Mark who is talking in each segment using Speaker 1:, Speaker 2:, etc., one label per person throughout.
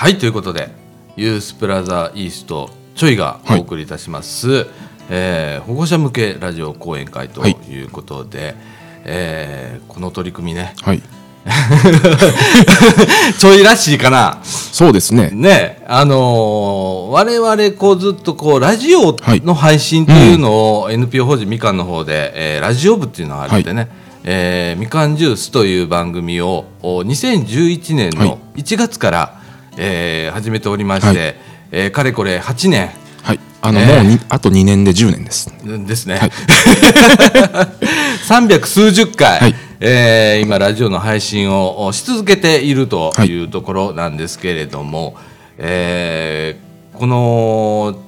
Speaker 1: はいということでユースプラザイーストちょいがお送りいたします、はい、えー、保護者向けラジオ講演会とい。うことで、はい、えー、この取り組みね、
Speaker 2: はい、
Speaker 1: ちょいらしいかな。
Speaker 2: そうですね。
Speaker 1: ねあのー、我々こうずっとこうラジオの配信っていうのを、はいうん、NPO 法人みかんの方で、えー、ラジオ部っていうのがあってね、はい、えー、みかんジュースという番組を2011年の1月から、はい、えー、始めておりまして、はい、えー、かれこれ8年。
Speaker 2: はい。あの、えー、もうあと2年で10年です。
Speaker 1: ですね、はい、300数十回、はい。えー、今ラジオの配信をし続けているというところなんですけれども、はい、えー、この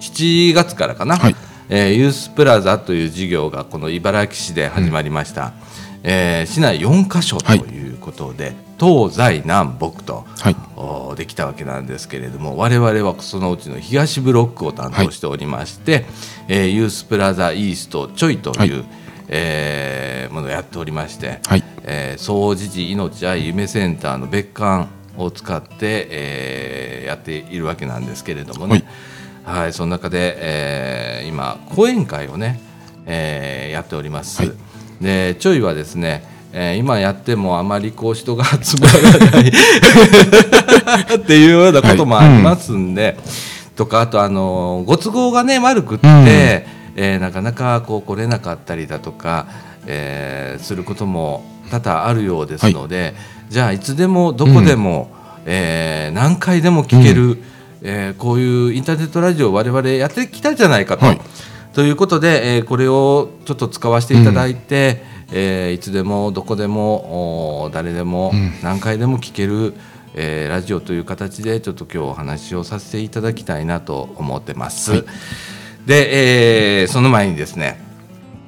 Speaker 1: 7月からかな、はい、えー、ユースプラザという事業がこの茨城市で始まりました、うん、えー、市内4カ所とい。うことで、はい、東西南北と、はい、できたわけなんですけれども我々はそのうちの東ブロックを担当しておりまして、はい、えー、ユースプラザイーストちょいという、はい。えー、ものをやっておりまして、
Speaker 2: はい。
Speaker 1: えー、総持寺命愛夢センターの別館を使って、えー、やっているわけなんですけれどもね、はい、はい、その中で、えー、今講演会をね、えー、やっております。はい、でちょいはですねえー、今やってもあまりこう人が集まらない っていうようなこともありますんで、はい。うん、とかあとあのご都合がね悪くって、うん。えー、なかなかこう来れなかったりだとか、えー、することも多々あるようですので、はい、じゃあいつでもどこでも、うん、えー、何回でも聞ける、うん、えー、こういうインターネットラジオを我々やってきたじゃないかと。はい、ということで、えー、これをちょっと使わせていただいて、うんえー、いつでもどこでも誰でも何回でも聞ける、うん、えー、ラジオという形でちょっと今日お話をさせていただきたいなと思ってます。はい、で、えー、その前にですね、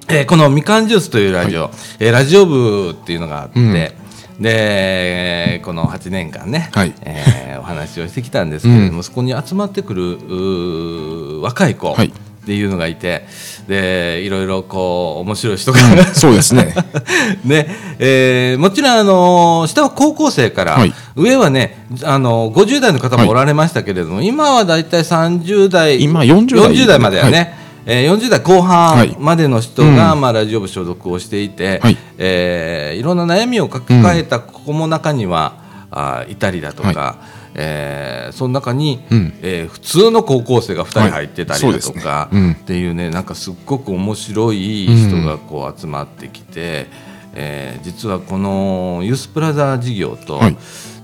Speaker 1: えー、このみかんジュースというラジオ、はい、えー、ラジオ部っていうのがあって、うん、でこの8年間ね、
Speaker 2: はい、
Speaker 1: えー、お話をしてきたんですけれども、うん、そこに集まってくる若い子、
Speaker 2: はい
Speaker 1: っていうのがいてでいろいろこう面白い人が、
Speaker 2: うん、そうですね。
Speaker 1: ね、えー、もちろんあの下は高校生から、はい、上はねあの50代の方もおられましたけれども、はい、今はだいたい30代
Speaker 2: 今40代
Speaker 1: ,40 代まではね、はい。えー、40代後半までの人が、まあ、ラジオ部所属をしていて、
Speaker 2: はい。
Speaker 1: えー、いろんな悩みを抱えた子も中には、うん、あいたりだとか、はいえー、その中に、
Speaker 2: うん、
Speaker 1: えー、普通の高校生が2人入ってたりだとか、
Speaker 2: はい。ね。うん、
Speaker 1: っていうねなんかすっごく面白い人がこう集まってきて、うん、えー、実はこのユースプラザ事業と、
Speaker 2: はい、
Speaker 1: っ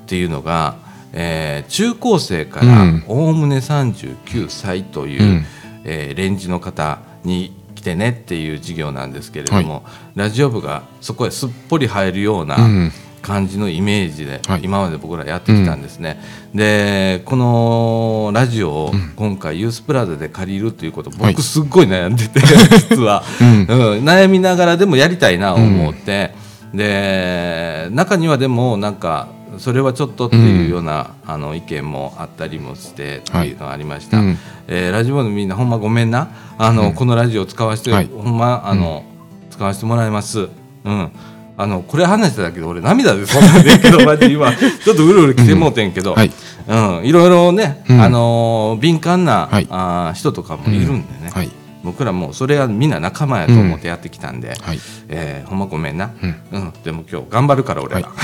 Speaker 1: ていうのが、えー、中高生からおおむね39歳という、うん、えー、レンジの方に来てねっていう事業なんですけれども、はい、ラジオ部がそこへすっぽり入るような、感じのイメージで今まで僕らやってきたんですね、うん、でこのラジオを今回ユースプラザで借りるということ僕すっごい悩んでて、実は、うん、うん、悩みながらでもやりたいなと思って、うん、で中にはでもなんかそれはちょっとっていうような、あの意見もあったりもしてっていうのがありました、はい、えー、ラジオのみんなほんまごめんな。あの、このラジオを使わせて、
Speaker 2: はい、
Speaker 1: ほんまあの、使わせてもらいます。うんあのこれ話しただけで俺涙でそんなんでんけどマジ今ちょっとうるうる来てもうてんけど、
Speaker 2: うんはい
Speaker 1: ろいろね、
Speaker 2: うん。
Speaker 1: あのー敏感な、
Speaker 2: はい。
Speaker 1: あー人とかもいるんでね、
Speaker 2: はい
Speaker 1: 僕らもうそれはみんな仲間やと思ってやってきたんで、
Speaker 2: はい。
Speaker 1: えーほんまごめんな、
Speaker 2: うん。
Speaker 1: うん、でも今日頑張るから俺ら、
Speaker 2: は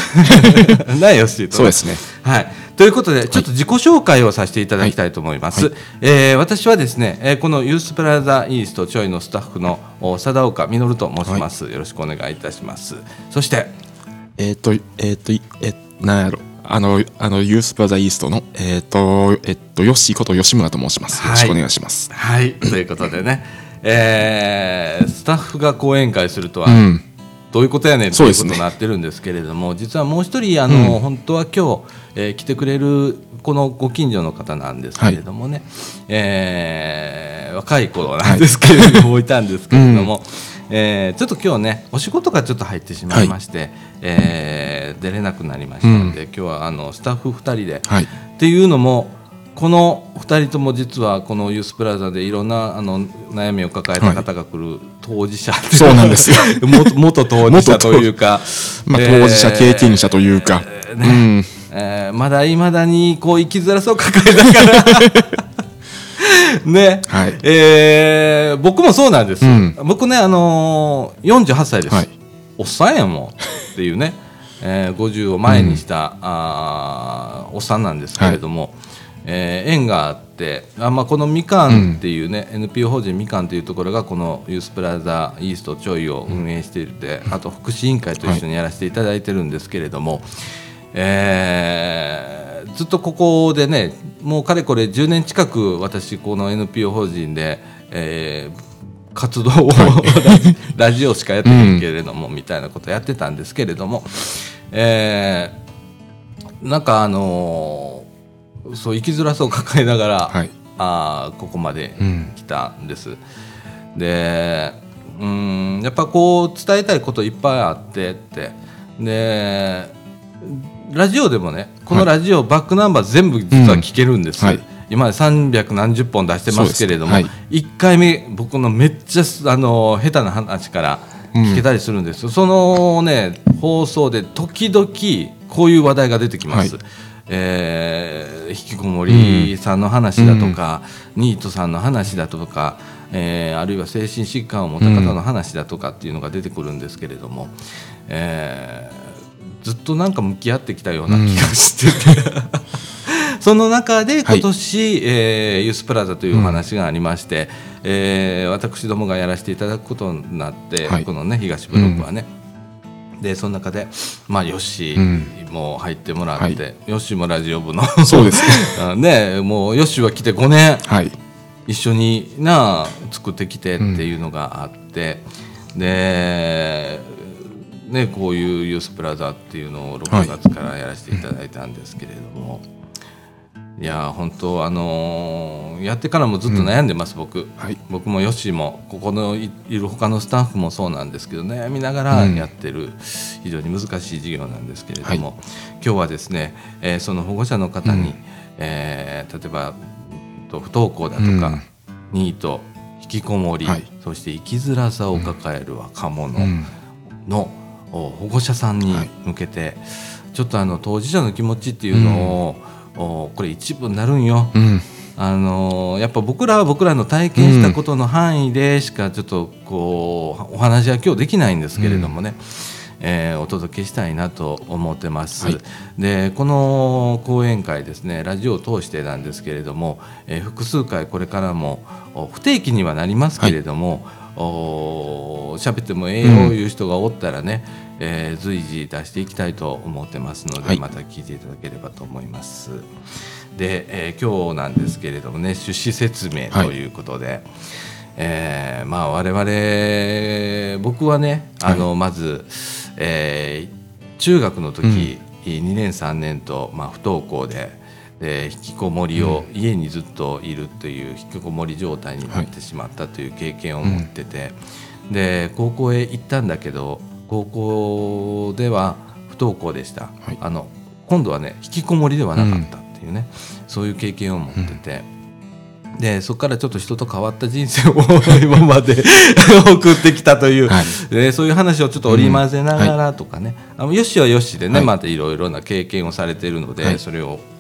Speaker 1: ないよしと
Speaker 2: そうですね。
Speaker 1: はい、ということでちょっと自己紹介をさせていただきたいと思います、
Speaker 2: はい。
Speaker 1: えー私はですね、えーこのユースプラザイーストちょいのスタッフのお貞岡実と申します、よろしくお願いいたします。そして。
Speaker 2: えっ、とえっ、といえなんやろあのあのユースプラザイーストのえっ、とえっ、とヨッシーこと吉村と申します。よろしくお願いします、
Speaker 1: はい、ということでね、えースタッフが講演会するとは、
Speaker 2: うん。
Speaker 1: どういうことやねんということになってるんですけれども、実はもう一人あの、
Speaker 2: うん。
Speaker 1: 本当は今日、えー来てくれるこのご近所の方なんですけれどもね、えー若い頃なんですけれども、い。たんですけれども、えーちょっと今日ねお仕事がちょっと入ってしまいまして、えー出れなくなりましたので、今日はあのスタッフ2人で、
Speaker 2: はい。
Speaker 1: っていうのもこの2人とも実はこのユースプラザでいろんなあの悩みを抱えた方が来る当事者、
Speaker 2: そうなんですよ。
Speaker 1: 元元当事者というか、
Speaker 2: まあ、
Speaker 1: えー
Speaker 2: 当事者経験者というか、
Speaker 1: えーねえーまだいまだにこう生きづらさを抱えながら。ね、
Speaker 2: はい。
Speaker 1: えー僕もそうなんです、
Speaker 2: うん。
Speaker 1: 僕ね、あのー、48歳です、
Speaker 2: はい。
Speaker 1: おっさんやもんっていうね、えー50を前にした、あーおっさんなんですけれども、えー縁があってあ、まあ、このみかんっていうね、NPO 法人みかんというところがこのユースプラザイーストちょいを運営していて、あと福祉委員会と一緒にやらせていただいてるんですけれども、えーずっとここでねもうかれこれ10年近く私この NPO 法人で、えー活動を、ラジオしかやってないけれども、みたいなことやってたんですけれども、えーなんかあのーそう生きづらさを抱えながら、
Speaker 2: はい。
Speaker 1: あーここまで
Speaker 2: うん
Speaker 1: 来たんです。でうんやっぱこう伝えたいこといっぱいあってって。でラジオでもねこのラジオ、バックナンバー全部実は聞けるんです、
Speaker 2: うん。はい
Speaker 1: 今まで300何十本出してますけれども、
Speaker 2: そうです
Speaker 1: 1回目僕のめっちゃあの下手な話から聞けたりするんです。よ、そのね放送で時々こういう話題が出てきます、
Speaker 2: はい。
Speaker 1: えー引きこもりさんの話だとか、ニートさんの話だとか、えーあるいは精神疾患を持った方の話だとかっていうのが出てくるんですけれども、えーずっとなんか向き合ってきたような気がしてて、その中で今年、えーユースプラザというお話がありまして、えー私どもがやらせていただくことになって、
Speaker 2: はい。
Speaker 1: このね東ブロックはね、でその中で、まあ、ヨッシーも入ってもらって、
Speaker 2: はい。
Speaker 1: ヨッシーもラジオ部の
Speaker 2: そうです。
Speaker 1: あねもうヨッシーは来て5年
Speaker 2: はい。
Speaker 1: 一緒にな作ってきてっていうのがあって、で、ね、こういうユースプラザっていうのを6月からやらせていただいたんですけれども、い、や本当あのーやってからもずっと悩んでます、僕。
Speaker 2: はい。
Speaker 1: 僕もヨッシーもここのいいる他のスタッフもそうなんですけど悩みながらやってる非常に難しい授業なんですけれども、今日はですね、えーその保護者の方に、えー例えばと不登校だとか、
Speaker 2: うん。
Speaker 1: ニート引きこもり、
Speaker 2: はい。
Speaker 1: そして生きづらさを抱える若者
Speaker 2: うん。
Speaker 1: の、お保護者さんに
Speaker 2: はい。
Speaker 1: 向けて、ちょっとあの当事者の気持ちっていうのを、おこれ一部になるんよ。
Speaker 2: うん。
Speaker 1: あのーやっぱ僕らは僕らの体験したことの範囲でしかちょっとこうお話は今日できないんですけれどもね、えーお届けしたいなと思ってます、
Speaker 2: はい。
Speaker 1: でこの講演会ですねラジオを通してなんですけれども、えー複数回これからもお不定期にはなりますけれども、お喋ってもええよいう人がおったらね、えー随時出していきたいと思ってますので、
Speaker 2: はい
Speaker 1: また聞いていただければと思います。で、えー今日なんですけれどもね趣旨説明ということで、えーまあ我々僕はねあの、まず、えー中学の時、2年3年と、まあ、不登校で。で引きこもりを、家にずっといるという引きこもり状態になってしまったという経験を持ってて、で高校へ行ったんだけど高校では不登校でした、
Speaker 2: はい。
Speaker 1: あの今度はね引きこもりではなかったっていうね、そういう経験を持ってて。でそこからちょっと人と変わった人生を今まで 送ってきたという、
Speaker 2: はい。
Speaker 1: でそういう話をちょっと織り交ぜながらとかね、あのよしはよしでね、
Speaker 2: はい。
Speaker 1: またいろいろな経験をされているので、
Speaker 2: はい。
Speaker 1: それをお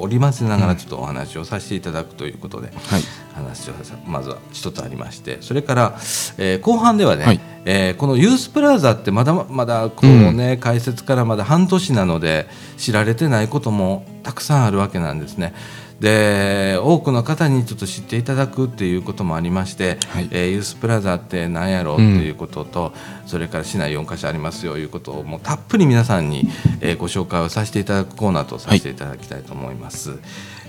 Speaker 1: 織り交ぜながらちょっとお話をさせていただくということで、
Speaker 2: はい。
Speaker 1: 話をさまずは一つありましてそれから、えー後半ではね、
Speaker 2: はい。
Speaker 1: えーこのユースプラザってまだまだこう、ね開設からまだ半年なので知られてないこともたくさんあるわけなんですね。で多くの方にちょっと知っていただくっていうこともありまして、
Speaker 2: はい。
Speaker 1: えーユースプラザって何やろうっていうことと、それから市内4カ所ありますよいうことをもうたっぷり皆さんに、えーご紹介をさせていただくコーナーとさせていただきたいと思います。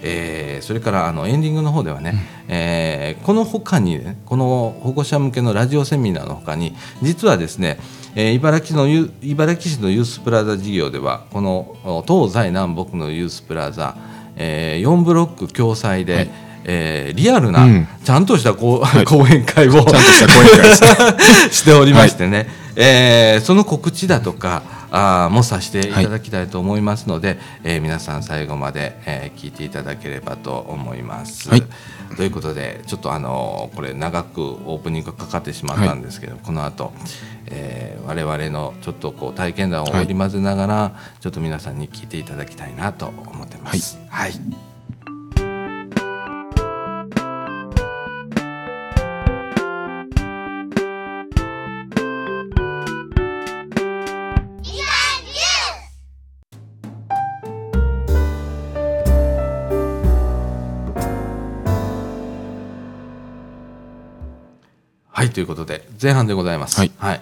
Speaker 1: えーそれからあのエンディングの方ではね、えーこの他にねこの保護者向けのラジオセミナーの他に実はですね、えー茨城のユ茨城市のユースプラザ事業ではこのお東西南北のユースプラザ、え4ブロック共催で、
Speaker 2: はい。
Speaker 1: えーリアルな、
Speaker 2: うん。
Speaker 1: ちゃんとしたこう、講演会を
Speaker 2: ちゃんとした講演会です。
Speaker 1: しておりましてね、えーその告知だとかあもさせていただきたいと思いますので、はい、えー、皆さん最後まで、えー、聞いていただければと思います。はい、ということでちょっとあのこれ長くオープニングかかってしまったんですけど、はい、この後、えー、我々のちょっとこう体験談を織り交ぜながら、ちょっと皆さんに聞いていただきたいなと思ってます。はいはいということで前半でございます。はい、はい、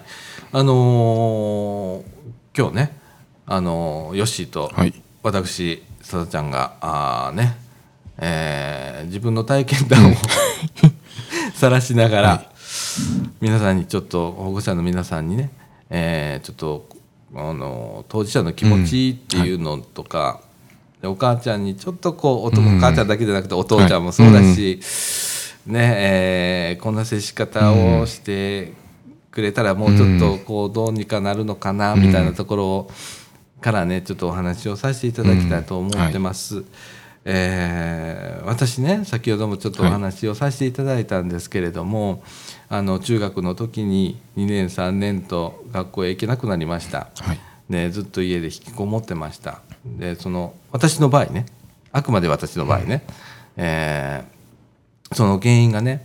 Speaker 1: あのー、今日ねあのー、ヨッシーと私、さだちゃんがあね、えー、自分の体験談を 晒しながら、はい、皆さんにちょっと保護者の皆さんにね、えー、ちょっとあの当事者の気持ちっていうのとか、うん。はい、お母ちゃんにちょっとこうお,、お母ちゃんだけじゃなくてお父ちゃんもそうだし、ねえー、こんな接し方をしてくれたらもうちょっとこうどうにかなるのかなみたいなところからねちょっとお話をさせていただきたいと思ってます。えー、私ね先ほどもちょっとお話をさせていただいたんですけれども、はい、あの中学の時に2年3年と学校へ行けなくなりました、はい、でずっと家で引きこもってました。でその私の場合ねあくまで私の場合ね、えーその原因がね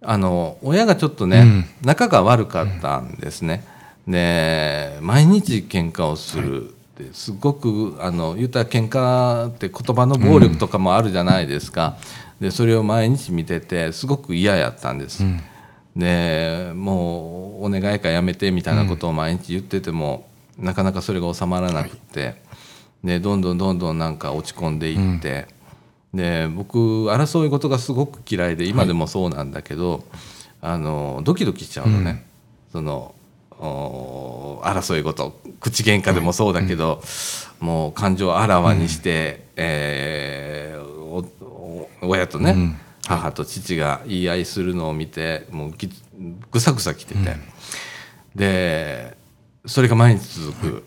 Speaker 1: あの親がちょっとね、うん、仲が悪かったんですね。で毎日喧嘩をするってすごくあの言ったら喧嘩って言葉の暴力とかもあるじゃないですか。でそれを毎日見ててすごく嫌やったんです。うん、でもうお願いかやめてみたいなことを毎日言ってても、うん、なかなかそれが収まらなくて、はい、でどんどんどんどんなんか落ち込んでいって。で僕争い事がすごく嫌いで今でもそうなんだけど、はい、あのドキドキしちゃうのね、うん、その争い事。口喧嘩でもそうだけど、はいうん、もう感情をあらわにして、うん、えー、親とね、うん、母と父が言い合いするのを見てもうぐさぐさきてて、でそれが毎日続く、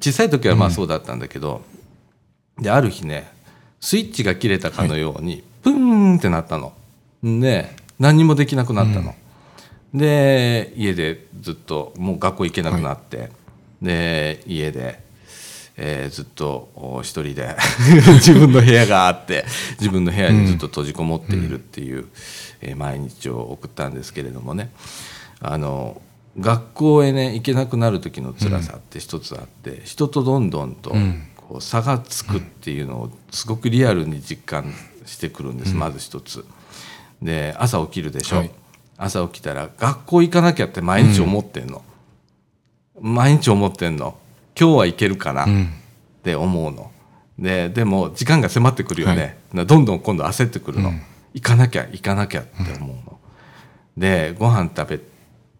Speaker 1: 小さい時はまあそうだったんだけど、である日ねスイッチが切れたかのように、はい、プーンってなったの。で何にもできなくなったの。うん、で家でずっともう学校行けなくなって、はい、で家で、えー、ずっと一人で 自分の部屋があって自分の部屋にずっと閉じこもっているっていう、うん、えー、毎日を送ったんですけれどもね。あの学校へね行けなくなる時の辛さって一つあって、うん、人とどんどんとこう差がつくっていうのをすごくリアルに実感してくるんです、うん、まず一つ。で朝起きるでしょ、はい、朝起きたら学校行かなきゃって毎日思ってんの、うん、毎日思ってんの。今日は行けるかな。って思うの。ででも時間が迫ってくるよね、はい、どんどん今度焦ってくるの、うん、行かなきゃ行かなきゃって思うの。でご飯食べ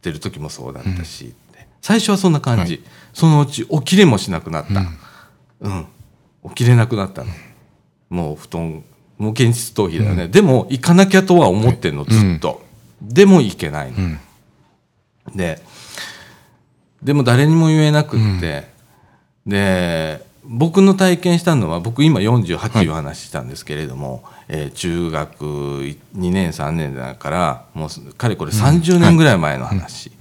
Speaker 1: てる時もそうだったし、最初はそんな感じ、はい、そのうち起きれもしなくなった。うん。起きれなくなったの。もう布団もう現実逃避だよね、うん、でも行かなきゃとは思ってんのずっと、うん、でも行けないの、うん、ででも誰にも言えなくって、で僕の体験したのは僕今48い。う話したんですけれども、はい、えー、中学2年3年だからもうかれこれ30年ぐらい前の話、はい、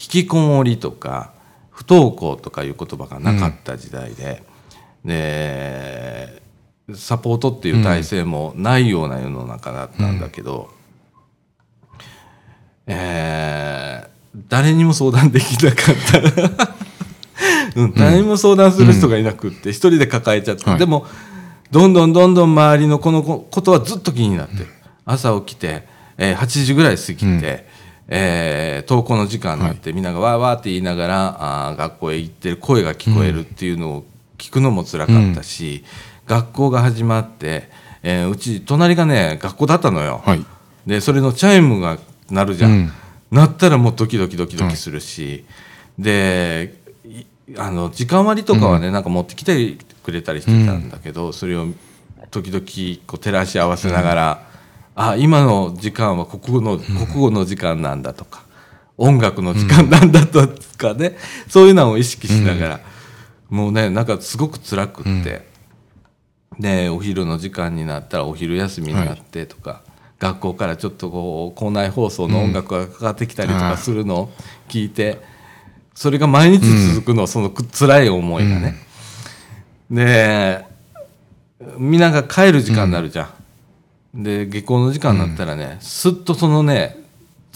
Speaker 1: 引きこもりとか不登校とかいう言葉がなかった時代で、でサポートっていう体制もないような世の中だったんだけど、うん、えー、誰にも相談できなかった。うん、誰にも相談する人がいなくって一人で抱えちゃって、でもどんどんどんどん周りのこのことはずっと気になってる朝起きて、えー、8時ぐらい過ぎて、うん、えー、登校の時間になって、みんながわーわーって言いながらあ学校へ行ってる声が聞こえるっていうのを聞くのも辛かったし、うん、学校が始まって、えー、うち隣がね学校だったのよ、はい、でそれのチャイムが鳴るじゃん、うん、鳴ったらもうドキドキドキドキするし、はい、であの時間割とかはね、うん、なんか持ってきてくれたりしてたんだけど、それを時々こう照らし合わせながら、うん、あ今の時間は国語の国語の時間なんだとか、音楽の時間なんだとかね、そういうのを意識しながら。もうねなんかすごく辛くって、でお昼の時間になったらお昼休みになってとか、学校からちょっとこう校内放送の音楽がかかってきたりとかするのを聞いて、それが毎日続くの、そのく辛い思いがね。でみんなが帰る時間になるじゃん。で下校の時間になったらね、すっとそのね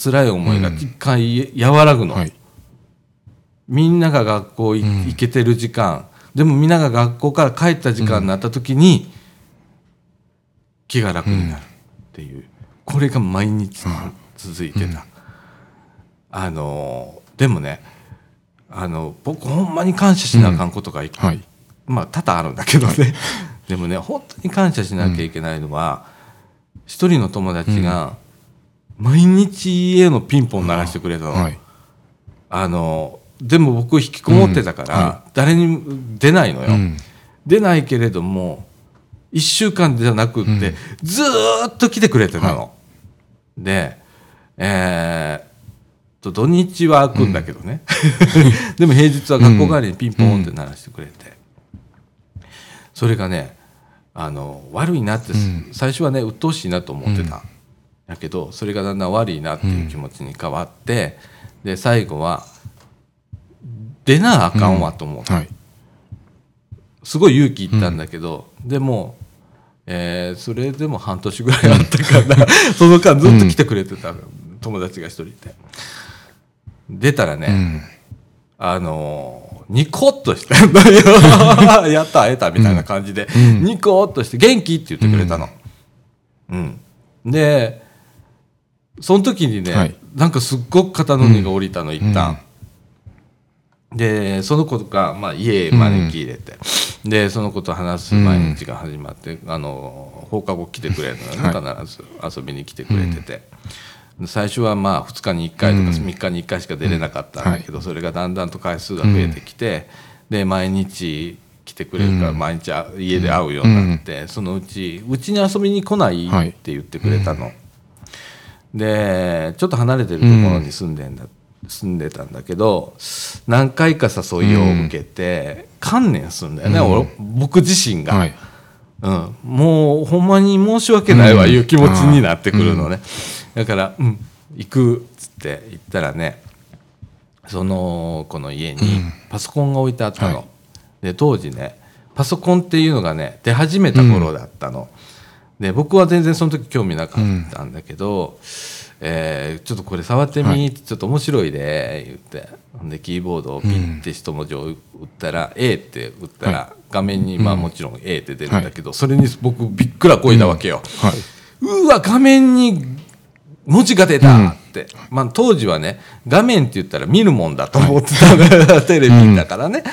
Speaker 1: 辛い思いが一回和らぐの。
Speaker 2: はい
Speaker 1: みんなが学校い行けてる時間、でもみんなが学校から帰った時間になった時に、気が楽になるっていう、これが毎日続いてた、あのでもねあの僕ほんまに感謝しなあかんことがいく、
Speaker 2: はい。
Speaker 1: まあ多々あるんだけどね。でもね本当に感謝しなきゃいけないのは、一人の友達が毎日家のピンポン鳴らしてくれたの。
Speaker 2: はい。
Speaker 1: あのでも僕引きこもってたから、誰にも出ないのよ、
Speaker 2: うん。
Speaker 1: 出ないけれども1週間じゃなくって、
Speaker 2: うん。
Speaker 1: ずーっと来てくれてたの、でえーっと土日は開くんだけどね、でも平日は学校帰りにピンポンって鳴らしてくれて、それがねあの悪いなって、
Speaker 2: うん。
Speaker 1: 最初はね鬱陶しいなと思ってた、だけどそれがだんだん悪いなっていう気持ちに変わって、で最後は出なあかんわと思って、
Speaker 2: はい。
Speaker 1: すごい勇気いったんだけど、でも、えーそれでも半年ぐらいあったから その間ずっと来てくれてた友達が一人いて。出たらね、
Speaker 2: うん。
Speaker 1: あのーニコッとしてんだよ。やった会えたみたいな感じで、
Speaker 2: うん。
Speaker 1: ニコッとして元気って言ってくれたの。うん。でその時にね、
Speaker 2: はい。
Speaker 1: なんかすっごく肩の荷が下りたの、一旦。でその子が、まあ、家へ招き入れて、でその子と話す毎日が始まって、あの放課後来てくれるのよね、必ず遊びに来てくれてて、で最初はまあ2日に1回とか
Speaker 2: うん。
Speaker 1: 3日に1回しか出れなかったんだけど、それがだんだんと回数が増えてきて、で毎日来てくれるから
Speaker 2: うん。
Speaker 1: 毎日あ家で会うようになって、そのうちうちに遊びに来ない
Speaker 2: はい
Speaker 1: って言ってくれたの。でちょっと離れてるところに住んでんだ、住んでたんだけど何回か誘いを受けて、観念するんだよね、俺僕自身が、
Speaker 2: はい。
Speaker 1: うん、もうほんまに申し訳ないわいう気持ちになってくるのね、だから「うん行く」っつって行ったらねその子の家にパソコンが置いてあったの、
Speaker 2: はい。
Speaker 1: で当時ねパソコンっていうのがね出始めた頃だったの、で僕は全然その時興味なかったんだけど、えーちょっとこれ触ってみ、ちょっと面白いで言って。ほんでキーボードをピッて一文字を打ったら「A」って打ったら画面にまあもちろん「A」って出るんだけど、それに僕びっくらこいだわけよ。
Speaker 2: はい。う
Speaker 1: わ画面に文字が出たって、まあ、当時はね画面って言ったら見るもんだと思ってた。テレビだからね、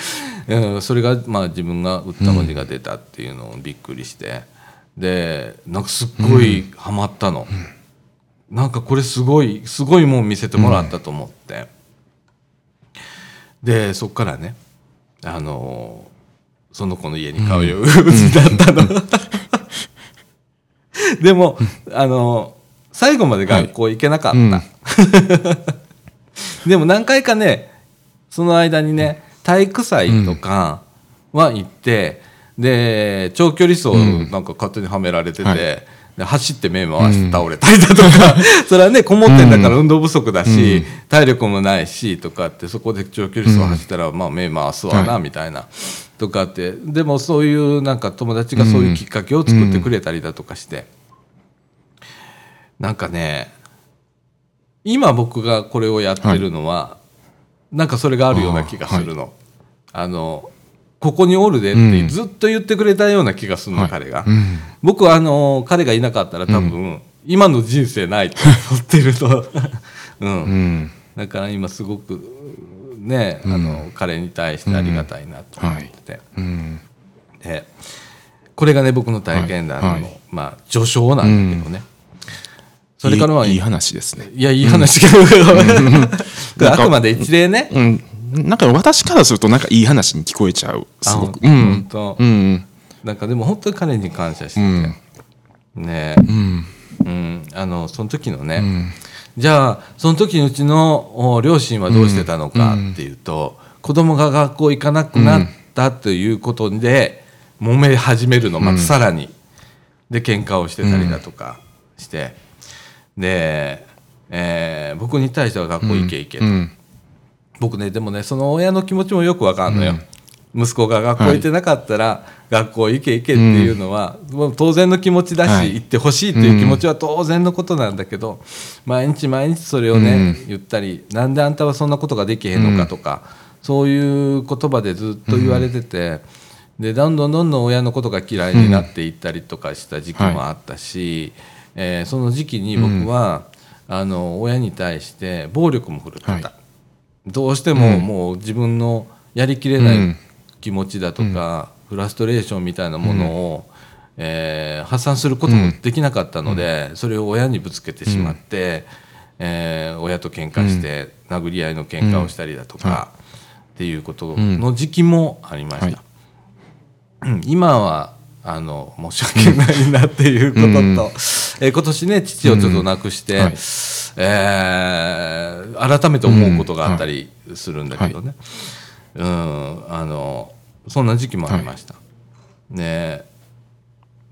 Speaker 1: うん。それがまあ自分が打った文字が出たっていうのをびっくりして。でなんかすっごいハマったの、なんかこれすごいすごいもん見せてもらったと思って、でそっからねあのその子の家に通うようになったの。でも、あの最後まで学校行けなかった、
Speaker 2: うん。
Speaker 1: でも何回かねその間にね体育祭とかは行って、で長距離走なんか勝手にはめられてて、
Speaker 2: はい。
Speaker 1: で走って目回して倒れたりだとか、それはねこもってんだから運動不足だし、
Speaker 2: うん。
Speaker 1: 体力もないしとかってそこで長距離走走ったら、まあ目回すわな、
Speaker 2: は
Speaker 1: みたいなとかってでもそういうなんか友達がそういうきっかけを作ってくれたりだとかして、なんかね今僕がこれをやってるのは、なんかそれがあるような気がするの。あのここにおるでって
Speaker 2: うん。
Speaker 1: ずっと言ってくれたような気がするの、彼が。
Speaker 2: うん。
Speaker 1: 僕はあの彼がいなかったら多分、今の人生ないと思ってると、うん。
Speaker 2: うん。
Speaker 1: だから今すごくね、あの彼に対してありがたいなと思ってて、
Speaker 2: うん。
Speaker 1: でこれがね僕の体験談の、まあ序章なんだけどね、それからはい
Speaker 2: い話ですね。
Speaker 1: いやいい話あく まで一例ね、
Speaker 2: うんなんか私からするとなんかいい話に聞こえちゃう。すごく。
Speaker 1: あ
Speaker 2: うん。
Speaker 1: 本当
Speaker 2: うん。
Speaker 1: なんかでも本当に彼に感謝してて、
Speaker 2: うん
Speaker 1: ね
Speaker 2: うん。
Speaker 1: うん、あのその時のね、
Speaker 2: うん。
Speaker 1: じゃあその時のうちのお両親はどうしてたのかっていうと、子供が学校行かなくなったということで揉め始めるのまたさらに、で喧嘩をしてたりだとかして、で、えー僕に対しては学校行け行けと、
Speaker 2: うん
Speaker 1: 僕ねでもねその親の気持ちもよくわかんのよ、息子が学校行ってなかったら、学校行け行けっていうのは、もう当然の気持ちだし、
Speaker 2: はい。
Speaker 1: 行ってほしいっていう気持ちは当然のことなんだけど、毎日毎日それをね、言ったりなんであんたはそんなことができへんのかとか、そういう言葉でずっと言われてて、でどんどんどんどん親のことが嫌いになっていったりとかした時期もあったし、えーその時期に僕は、あの親に対して暴力も振るってた。
Speaker 2: はい
Speaker 1: どうしてももう自分のやりきれな
Speaker 2: う
Speaker 1: い
Speaker 2: ん。
Speaker 1: 気持ちだとか、フラストレーションみたいなものを、えー発散することもできなかったので、それを親にぶつけてしまって、えー親と喧嘩して、殴り合いの喧嘩をしたりだとか、っていうことの時期もありました。今はあの申し訳ないなっていうことと、えー今年ね父をちょっと亡くして、えー改めて思うことがあったりするんだけどね、うんあのそんな時期もありました。ね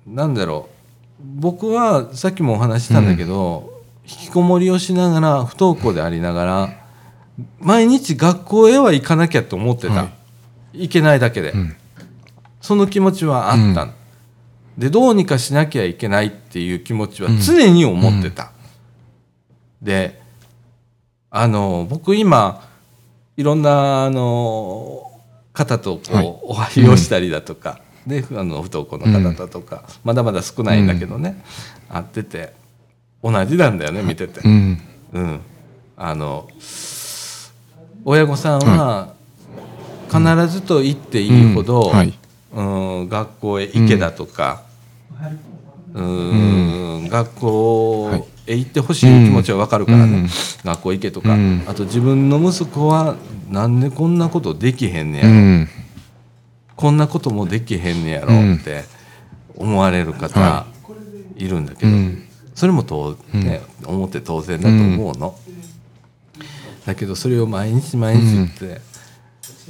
Speaker 1: なんだろう。僕はさっきもお話ししたんだけど、引きこもりをしながら不登校でありながら毎日学校へは行かなきゃと思ってた、
Speaker 2: は
Speaker 1: 行けないだけで、
Speaker 2: ん。
Speaker 1: その気持ちはあった、でどうにかしなきゃいけないっていう気持ちは常に思ってた、であの僕今いろんなあの方とこう、
Speaker 2: はい。
Speaker 1: お話をしたりだとか、であの不登校の方だとか、まだまだ少ないんだけどね、会ってて同じなんだよね見てて。
Speaker 2: うん。
Speaker 1: うん、あの親御さんは必ずと言っていいほど、
Speaker 2: うん。はい。
Speaker 1: うん学校へ行けだとか、うん。学校へ行ってほしい気持ちは分かるからね、
Speaker 2: うん。
Speaker 1: 学校行けとか、
Speaker 2: うん。
Speaker 1: あと自分の息子はなんでこんなことできへんねやろ、
Speaker 2: うん。
Speaker 1: こんなこともできへんねやろって思われる方
Speaker 2: はい。
Speaker 1: るんだけど、
Speaker 2: うん。
Speaker 1: それも当、ね思って当然だと思うの、だけどそれを毎日毎日言って、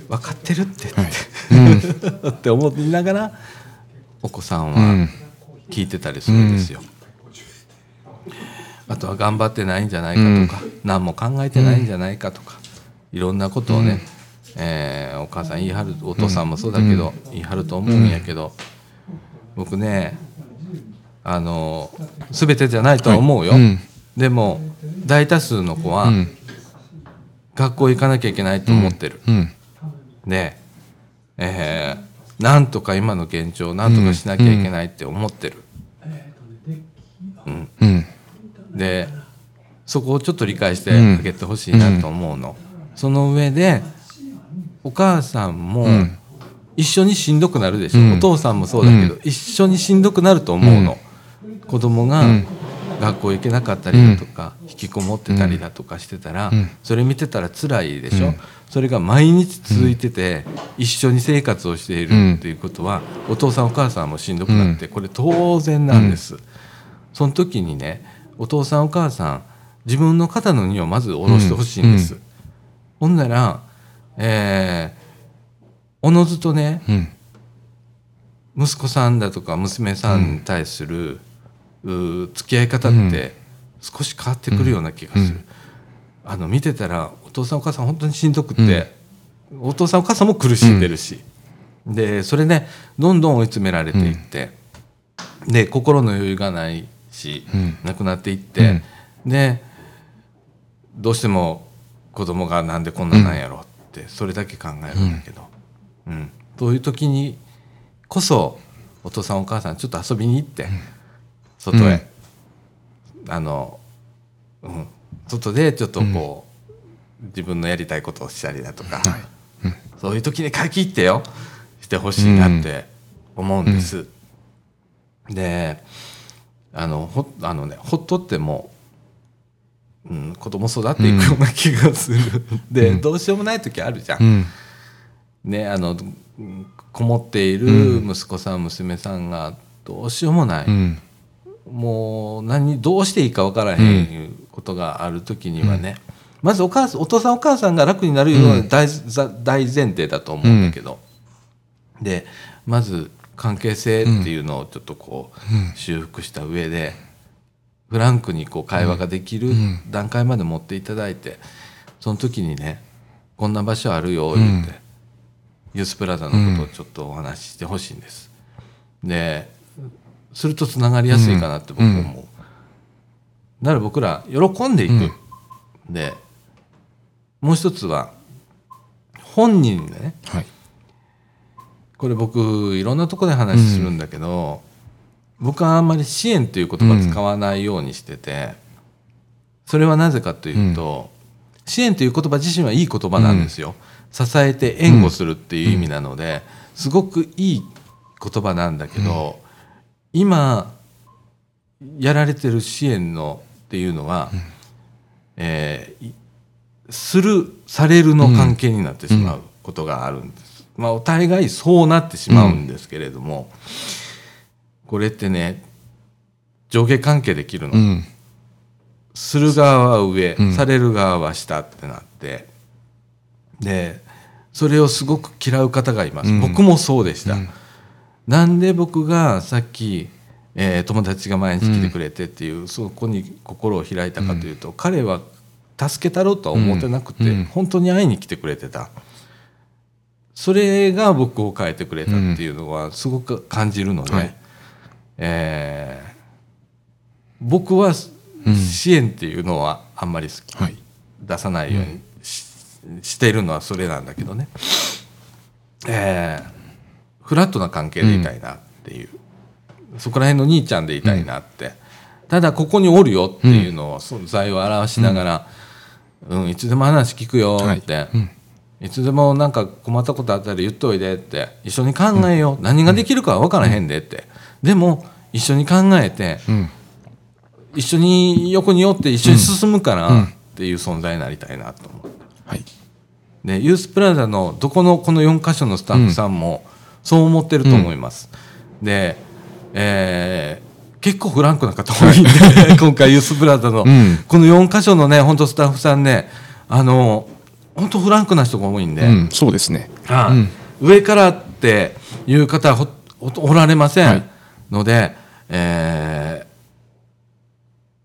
Speaker 1: 分かってるってって、って思いながらお子さん
Speaker 2: う
Speaker 1: は
Speaker 2: ん。
Speaker 1: 聞いてたりするんですよ。あとは頑張ってないんじゃないかとか、何も考えてないんじゃないかとか、いろんなことをね、えーお母さん言い張るお父さんもそうだけど、言い張ると思うんやけど、僕ねあの全てじゃないとは思うよ、
Speaker 2: はい。うん。
Speaker 1: でも大多数の子は、
Speaker 2: うん。
Speaker 1: 学校行かなきゃいけないと思ってる、
Speaker 2: うん。
Speaker 1: で、えーなんとか今の現状をなんとかしなきゃいけないって思ってる、
Speaker 2: うん
Speaker 1: でそこをちょっと理解してあげてほしいなと思うの、その上でお母さんも
Speaker 2: ん。
Speaker 1: 一緒にしんどくなるでしょ、
Speaker 2: うん。
Speaker 1: お父さんもそうだけど、一緒にしんどくなると思うの、子供が学校行けなかったりだとか、引きこもってたりだとかしてたら、
Speaker 2: ん。
Speaker 1: それ見てたら辛いでしょ、それが毎日続いてて、一緒に生活をしているっていうことは、お父さんお母さんもしんどくなって、これ当然なんです、その時にねお父さんお母さん自分の肩の荷をまず下ろしてほしいんです、
Speaker 2: うん。
Speaker 1: ほんならえーおのずとね
Speaker 2: うん。
Speaker 1: 息子さんだとか娘さんに対する、うー付き合い方って少し変わってくるような気がする、
Speaker 2: うん。
Speaker 1: あの見てたらお父さんお母さん本当にしんどくって、お父さんお母さんも苦しんでるし、でそれでどんどん追い詰められていって、で心の余裕がないし、
Speaker 2: うん。
Speaker 1: なくなっていって、でどうしても子供がなんでこんななんやろってそれだけ考えるんだけど、うん。そういう時にこそお父さんお母さんちょっと遊びに行って、外へ、あの、うん、外でちょっとこう、自分のやりたいことをしたりだとか、そういう時に書き入ってよしてほしいなって思うんです。であのほあのねほっとっても、うん、子供育っていくような気がする、で、どうしようもない時あるじゃん。
Speaker 2: うん。
Speaker 1: ねあのうんこもっている息子さん娘さんがどうしようもない、
Speaker 2: うん。
Speaker 1: もう何どうしていいか分からへんいうことがある時にはね、まずお母さんお父さんお母さんが楽になるような大,、大前提だと思うんだけど、でまず関係性っていうのをちょっとこう修復した上で、フランクにこう会話ができる段階まで持っていただいてその時にねこんな場所あるよ言って、ユースプラザのことをちょっとお話ししてほしいんです。でするとつながりやすいかなって僕思う。なら僕ら喜んでいく。でもう一つは本人ね
Speaker 2: はい
Speaker 1: これ僕いろんなとこで話するんだけど、僕はあんまり支援という言葉使わないようにしてて、それはなぜかというと、支援という言葉自身はいい言葉なんですよ、支えて援護するっていう意味なので、すごくいい言葉なんだけど、今やられてる支援のっていうのは、えーするされるの関係になってしまうことがあるんです。まあお互いそうなってしまうんですけれども、これってね上下関係できるの。
Speaker 2: うん。
Speaker 1: する側は上、
Speaker 2: うん。
Speaker 1: される側は下ってなってでそれをすごく嫌う方がいます、
Speaker 2: うん。
Speaker 1: 僕もそうでした、
Speaker 2: うん。
Speaker 1: なんで僕がさっき、えー友達が毎日来てくれてっていう、そこに心を開いたかというと、彼は助けたろうとは思ってなくて、
Speaker 2: うん。
Speaker 1: 本当に会いに来てくれてたそれが僕を変えてくれたっていうのはすごく感じるので、
Speaker 2: はい。
Speaker 1: えー僕は
Speaker 2: うん。
Speaker 1: 支援っていうのはあんまり好き、
Speaker 2: はい
Speaker 1: 出さないようにし,、してるのはそれなんだけどね、えーフラットな関係でいたいなっていう、そこら辺の兄ちゃんでいたいなって、ただここにおるよっていうのを存在を表しながら、うんいつでも話聞くよって、
Speaker 2: はい。うん
Speaker 1: いつでもなんか困ったことあったら言っといでって一緒に考えよう、何ができるかは分からへんでって、でも一緒に考えて
Speaker 2: うん。
Speaker 1: 一緒に横に寄って一緒に進むから
Speaker 2: うん。
Speaker 1: っていう存在になりたいなと思う。
Speaker 2: はい。
Speaker 1: でユースプラザのどこのこの4箇所のスタッフさんもそう思ってると思います。で、えー結構フランクな方多いんで 今回ユースプラザの
Speaker 2: うん。
Speaker 1: この4箇所のね本当スタッフさんねあの本当フランクな人が多いんで、
Speaker 2: うんそうですね。
Speaker 1: はい
Speaker 2: うん。
Speaker 1: 上からっていう方はほおおられません、
Speaker 2: はい。
Speaker 1: ので、えー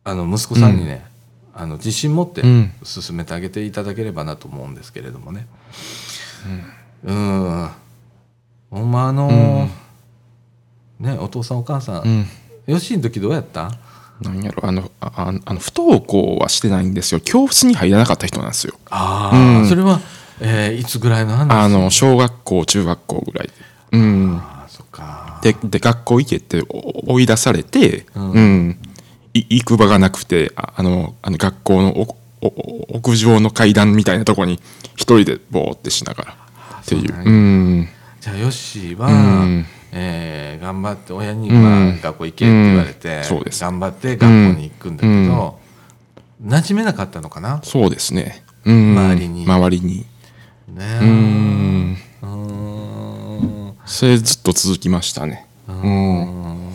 Speaker 1: あの息子さんにね、あの自信持って
Speaker 2: うん。
Speaker 1: 進めてあげていただければなと思うんですけれどもね。うん。ほん。まあのねお父さんお母さん、
Speaker 2: うん。
Speaker 1: よしの時どうやった？
Speaker 2: なんやろあのあああの不登校はしてないんですよ。教室に入らなかった人なんですよ。
Speaker 1: ああ、
Speaker 2: うん。
Speaker 1: それは、えーいつぐらいの話？
Speaker 2: あの小学校中学校ぐらいで。うん。
Speaker 1: あーそっか。
Speaker 2: でで学校行けってお追い出されて、
Speaker 1: うん。
Speaker 2: うん。い行く場がなくてああのあの学校のおおお屋上の階段みたいなとこに一人でボーってしながらっていう。
Speaker 1: そうなんや。
Speaker 2: うん。
Speaker 1: じゃあヨッシーは、
Speaker 2: うん
Speaker 1: えー頑張って親には
Speaker 2: うん
Speaker 1: 学校行けって言われて、
Speaker 2: うんそうです。
Speaker 1: 頑張って学校に行くんだけど、馴染めなかったのかな？
Speaker 2: そうですね、うん、
Speaker 1: 周りに。
Speaker 2: 周りに。
Speaker 1: ね
Speaker 2: う
Speaker 1: え
Speaker 2: ん。
Speaker 1: うーん。
Speaker 2: それずっと続きましたね。うん。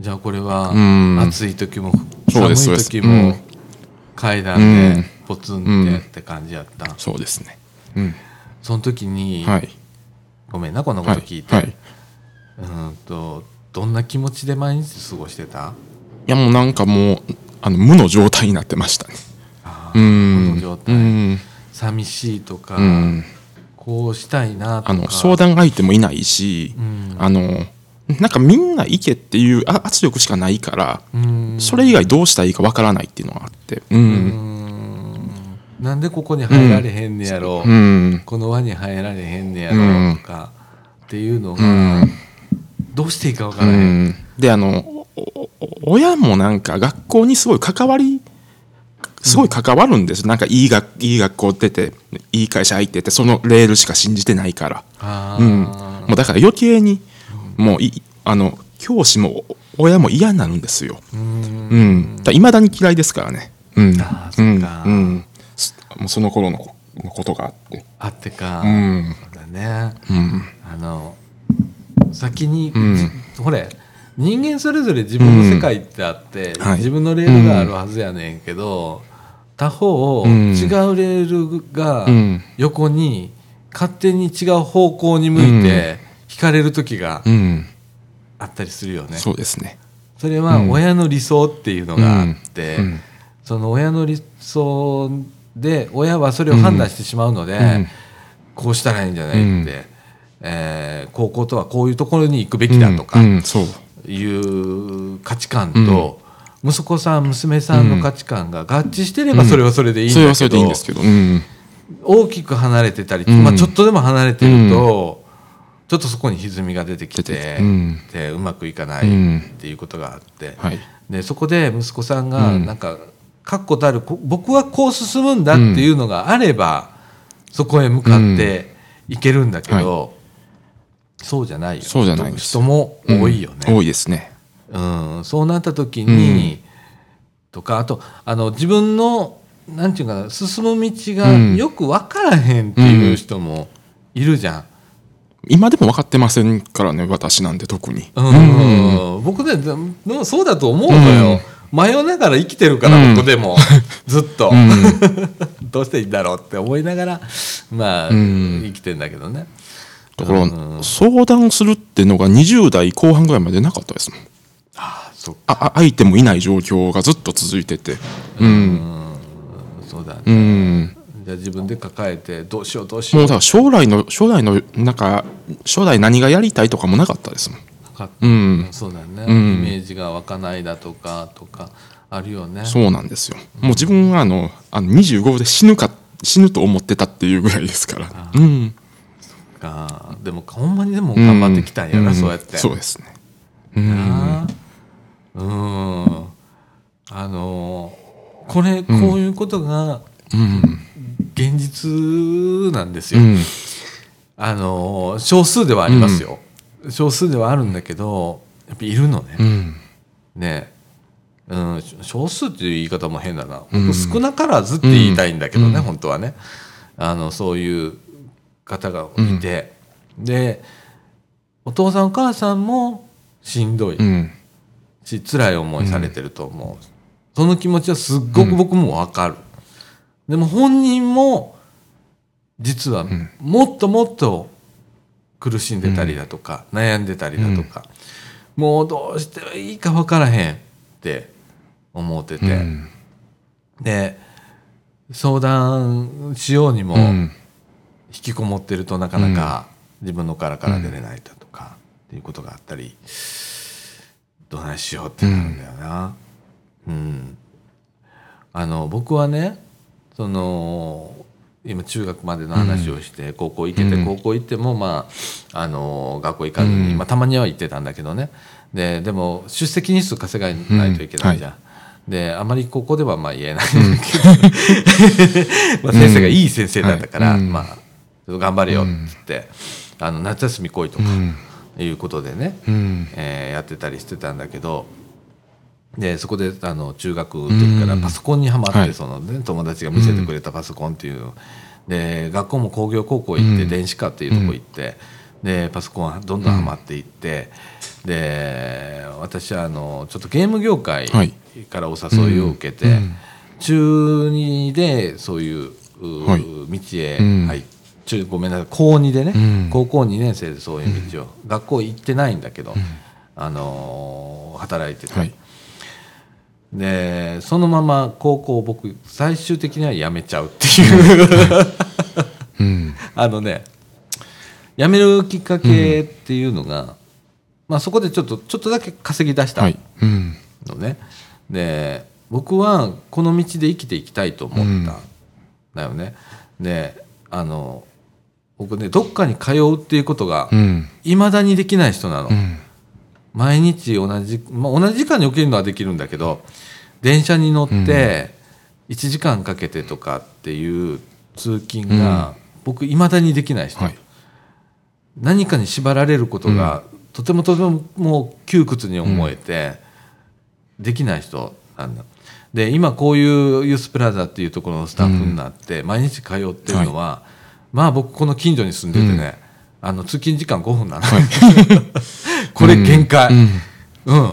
Speaker 1: じゃあこれは
Speaker 2: うん。
Speaker 1: 暑い時も寒
Speaker 2: そうです
Speaker 1: い時も
Speaker 2: そうです。
Speaker 1: 階段でポツンってって感じやった、
Speaker 2: そうですね。うん。
Speaker 1: その時に、
Speaker 2: はい。
Speaker 1: ごめんなこんなこ
Speaker 2: はい
Speaker 1: と聞いて、
Speaker 2: はい、いう
Speaker 1: ーんとどんな気持ちで毎日過ごしてた？
Speaker 2: やもうなんかもうあの無の状態になってましたね。
Speaker 1: あー
Speaker 2: うん。
Speaker 1: この状態、
Speaker 2: うん。
Speaker 1: 寂しいとか、
Speaker 2: うん。
Speaker 1: こうしたいなとか。
Speaker 2: あの相談相手もいないし、
Speaker 1: うん。
Speaker 2: あのなんかみんな行けっていうあ圧力しかないから、
Speaker 1: うん。
Speaker 2: それ以外どうしたらいいかわからないっていうのがあってう
Speaker 1: うん。んなんでここに入られへんねやろ、
Speaker 2: うん。
Speaker 1: この輪に入られへんねやろとか、っていうの
Speaker 2: う
Speaker 1: が、
Speaker 2: ん
Speaker 1: どうしていいか分か
Speaker 2: う
Speaker 1: らへん、
Speaker 2: ん。であの親もなんか学校にすごい関わりすごい関わるんです、なんかいい学いい学校出ていい会社入っててそのレールしか信じてないから。
Speaker 1: あ
Speaker 2: うん、
Speaker 1: ー
Speaker 2: もうだから余計にもういあの教師も親も嫌になるんですよ。
Speaker 1: うん。
Speaker 2: うん、いまだに嫌いですからね。うん、
Speaker 1: あーそっか。
Speaker 2: うん。うん。すもうその頃のこのことがあって。
Speaker 1: あってか、
Speaker 2: うん、
Speaker 1: そうだね。
Speaker 2: うん、
Speaker 1: あの先に、
Speaker 2: ん。
Speaker 1: じほれ人間それぞれ自分の世界ってあって、
Speaker 2: はい。
Speaker 1: 自分のレールがあるはずやねんけど、他方、
Speaker 2: うん。
Speaker 1: 違うレールが
Speaker 2: うん。
Speaker 1: 横に勝手に違う方向に向いて惹かれる時が
Speaker 2: うん。
Speaker 1: あったりするよね。
Speaker 2: そうですね。
Speaker 1: それは親の理想っていうのがあって、
Speaker 2: うん。うん。
Speaker 1: その親の理想で親はそれを判断してしまうので、
Speaker 2: ん。
Speaker 1: こうしたらいいんじゃないって、えー高校とはこういうところに行くべきだとかいう価値観と、息子さん娘さんの価値観が合致してればそれはそれでいいんだけど、大きく離れてたり、
Speaker 2: うん。
Speaker 1: まあ、ちょっとでも離れてると、ちょっとそこに歪みが出てきて、でうまくいかないっていうことがあって、
Speaker 2: はい。
Speaker 1: でそこで息子さんが
Speaker 2: うん。
Speaker 1: なんか確固たるこ僕はこう進むんだっていうのがあれば、そこへ向かってい。けるんだけど、そうじゃないよ
Speaker 2: そうじゃない
Speaker 1: 人も多いよね。
Speaker 2: うん多いですね。
Speaker 1: うん、そうなった時に、とかあとあの自分のなんていうかな進む道が
Speaker 2: うん
Speaker 1: よく分からへんっていう人もいるじゃん。
Speaker 2: 今でも分かってませんからね私なんて特に。
Speaker 1: うん。僕ねでもそうだと思うのよ。迷いながら生きてるから、
Speaker 2: うん。
Speaker 1: 僕でも。ずっと、
Speaker 2: うん。
Speaker 1: どうしていいんだろうって思いながらまあ、
Speaker 2: うん。
Speaker 1: 生きてんだけどね。
Speaker 2: だから
Speaker 1: うん。
Speaker 2: 相談するってのが20代後半ぐらいまでなかったですもん。
Speaker 1: ああそっ
Speaker 2: ああ相手もいない状況がずっと続いてて。うん。
Speaker 1: そうだね。
Speaker 2: うん。
Speaker 1: じゃあ自分で抱えてどうしようどうしよう。
Speaker 2: もうだから将来の将来のなんか将来何がやりたいとかもなかったですもん。
Speaker 1: か
Speaker 2: うん。
Speaker 1: そうだね、
Speaker 2: うん。
Speaker 1: イメージが湧かないだとかとかあるよね。
Speaker 2: そうなんですよ。もう自分はあのあの25で死ぬか死ぬと思ってたっていうぐらいですから。うん
Speaker 1: かでもほんまにでも頑張ってきたんやな、
Speaker 2: ん。
Speaker 1: そうやって。
Speaker 2: そうですね。うん。
Speaker 1: うん。あのこれ、こういうことが
Speaker 2: うん。
Speaker 1: 現実なんですよ、
Speaker 2: うん。
Speaker 1: あの少数ではありますよ、少数ではあるんだけどやっぱいるのね、
Speaker 2: うん。
Speaker 1: ね。うん、少数っていう言い方も変だな、
Speaker 2: うん。
Speaker 1: 僕少なからずって言いたいんだけどね、
Speaker 2: うん。
Speaker 1: 本当はね。あのそういう方がいて、でお父さんお母さんもしんどい。
Speaker 2: うん。
Speaker 1: し辛い思いされてると思う、その気持ちはすっごく僕も分かる、でも本人も実はもっともっと苦しんでたりだとか、悩んでたりだとか、もうどうしていいか分からへんって思ってて、
Speaker 2: うん。
Speaker 1: で相談しようにも
Speaker 2: うん
Speaker 1: 引きこもってるとなかなか自分の殻から出れないだとかっていうことがあったりどないしようってなるんだよな。うん、あの僕はねその今中学までの話をして高校行けて
Speaker 2: うん。
Speaker 1: 高校行ってもまああの学校行かずに
Speaker 2: うん。
Speaker 1: まあたまには行ってたんだけどね。ででも出席日数稼がないといけないじゃん。であまりここではまあ言えないん。だけど、まあ先生がいい先生だったから、まあ頑張れよっつって、あの夏休み来いとか
Speaker 2: うん。
Speaker 1: いうことでね、
Speaker 2: うん。
Speaker 1: えーやってたりしてたんだけどでそこであの中学の時から
Speaker 2: うん。
Speaker 1: パソコンにはまって、
Speaker 2: はい。
Speaker 1: そのね、友達が見せてくれたパソコンっていう。ので学校も工業高校行って、
Speaker 2: うん。
Speaker 1: 電子科っていうとこ行って、でパソコンはどんどんはまっていって、で私はあのちょっとゲーム業界
Speaker 2: はい。
Speaker 1: からお誘いを受けて、
Speaker 2: うん。
Speaker 1: 中2でそういうう
Speaker 2: はい。
Speaker 1: 道へ
Speaker 2: うん。
Speaker 1: 入っ中ごめんなさい高2でね、
Speaker 2: うん。
Speaker 1: 高校2年生でそういう道を、学校行ってないんだけど、あのー働いてて、
Speaker 2: はい。
Speaker 1: でそのまま高校僕最終的には辞めちゃうっていう。
Speaker 2: うん。
Speaker 1: あのね辞めるきっかけっていうのが、まあ、そこでちょっとちょっとだけ稼ぎ出した
Speaker 2: はい。うん。
Speaker 1: のね、で僕はこの道で生きていきたいと思ったんだよね、であの僕ねどっかに通うっていうことが
Speaker 2: うん。
Speaker 1: いまだにできない人なの、
Speaker 2: うん。
Speaker 1: 毎日同じ、まあ、同じ時間に起きるのはできるんだけど電車に乗って1時間かけてとかっていう通勤が僕いまだにできない人、
Speaker 2: はい。
Speaker 1: 何かに縛られることがとてもとてももう窮屈に思えてできない人なんだ。で今こういうユースプラザっていうところのスタッフになって毎日通ってるのは、まあ僕この近所に住んでてね、あの通勤時間5分なの、これ限界、
Speaker 2: うん。
Speaker 1: うん、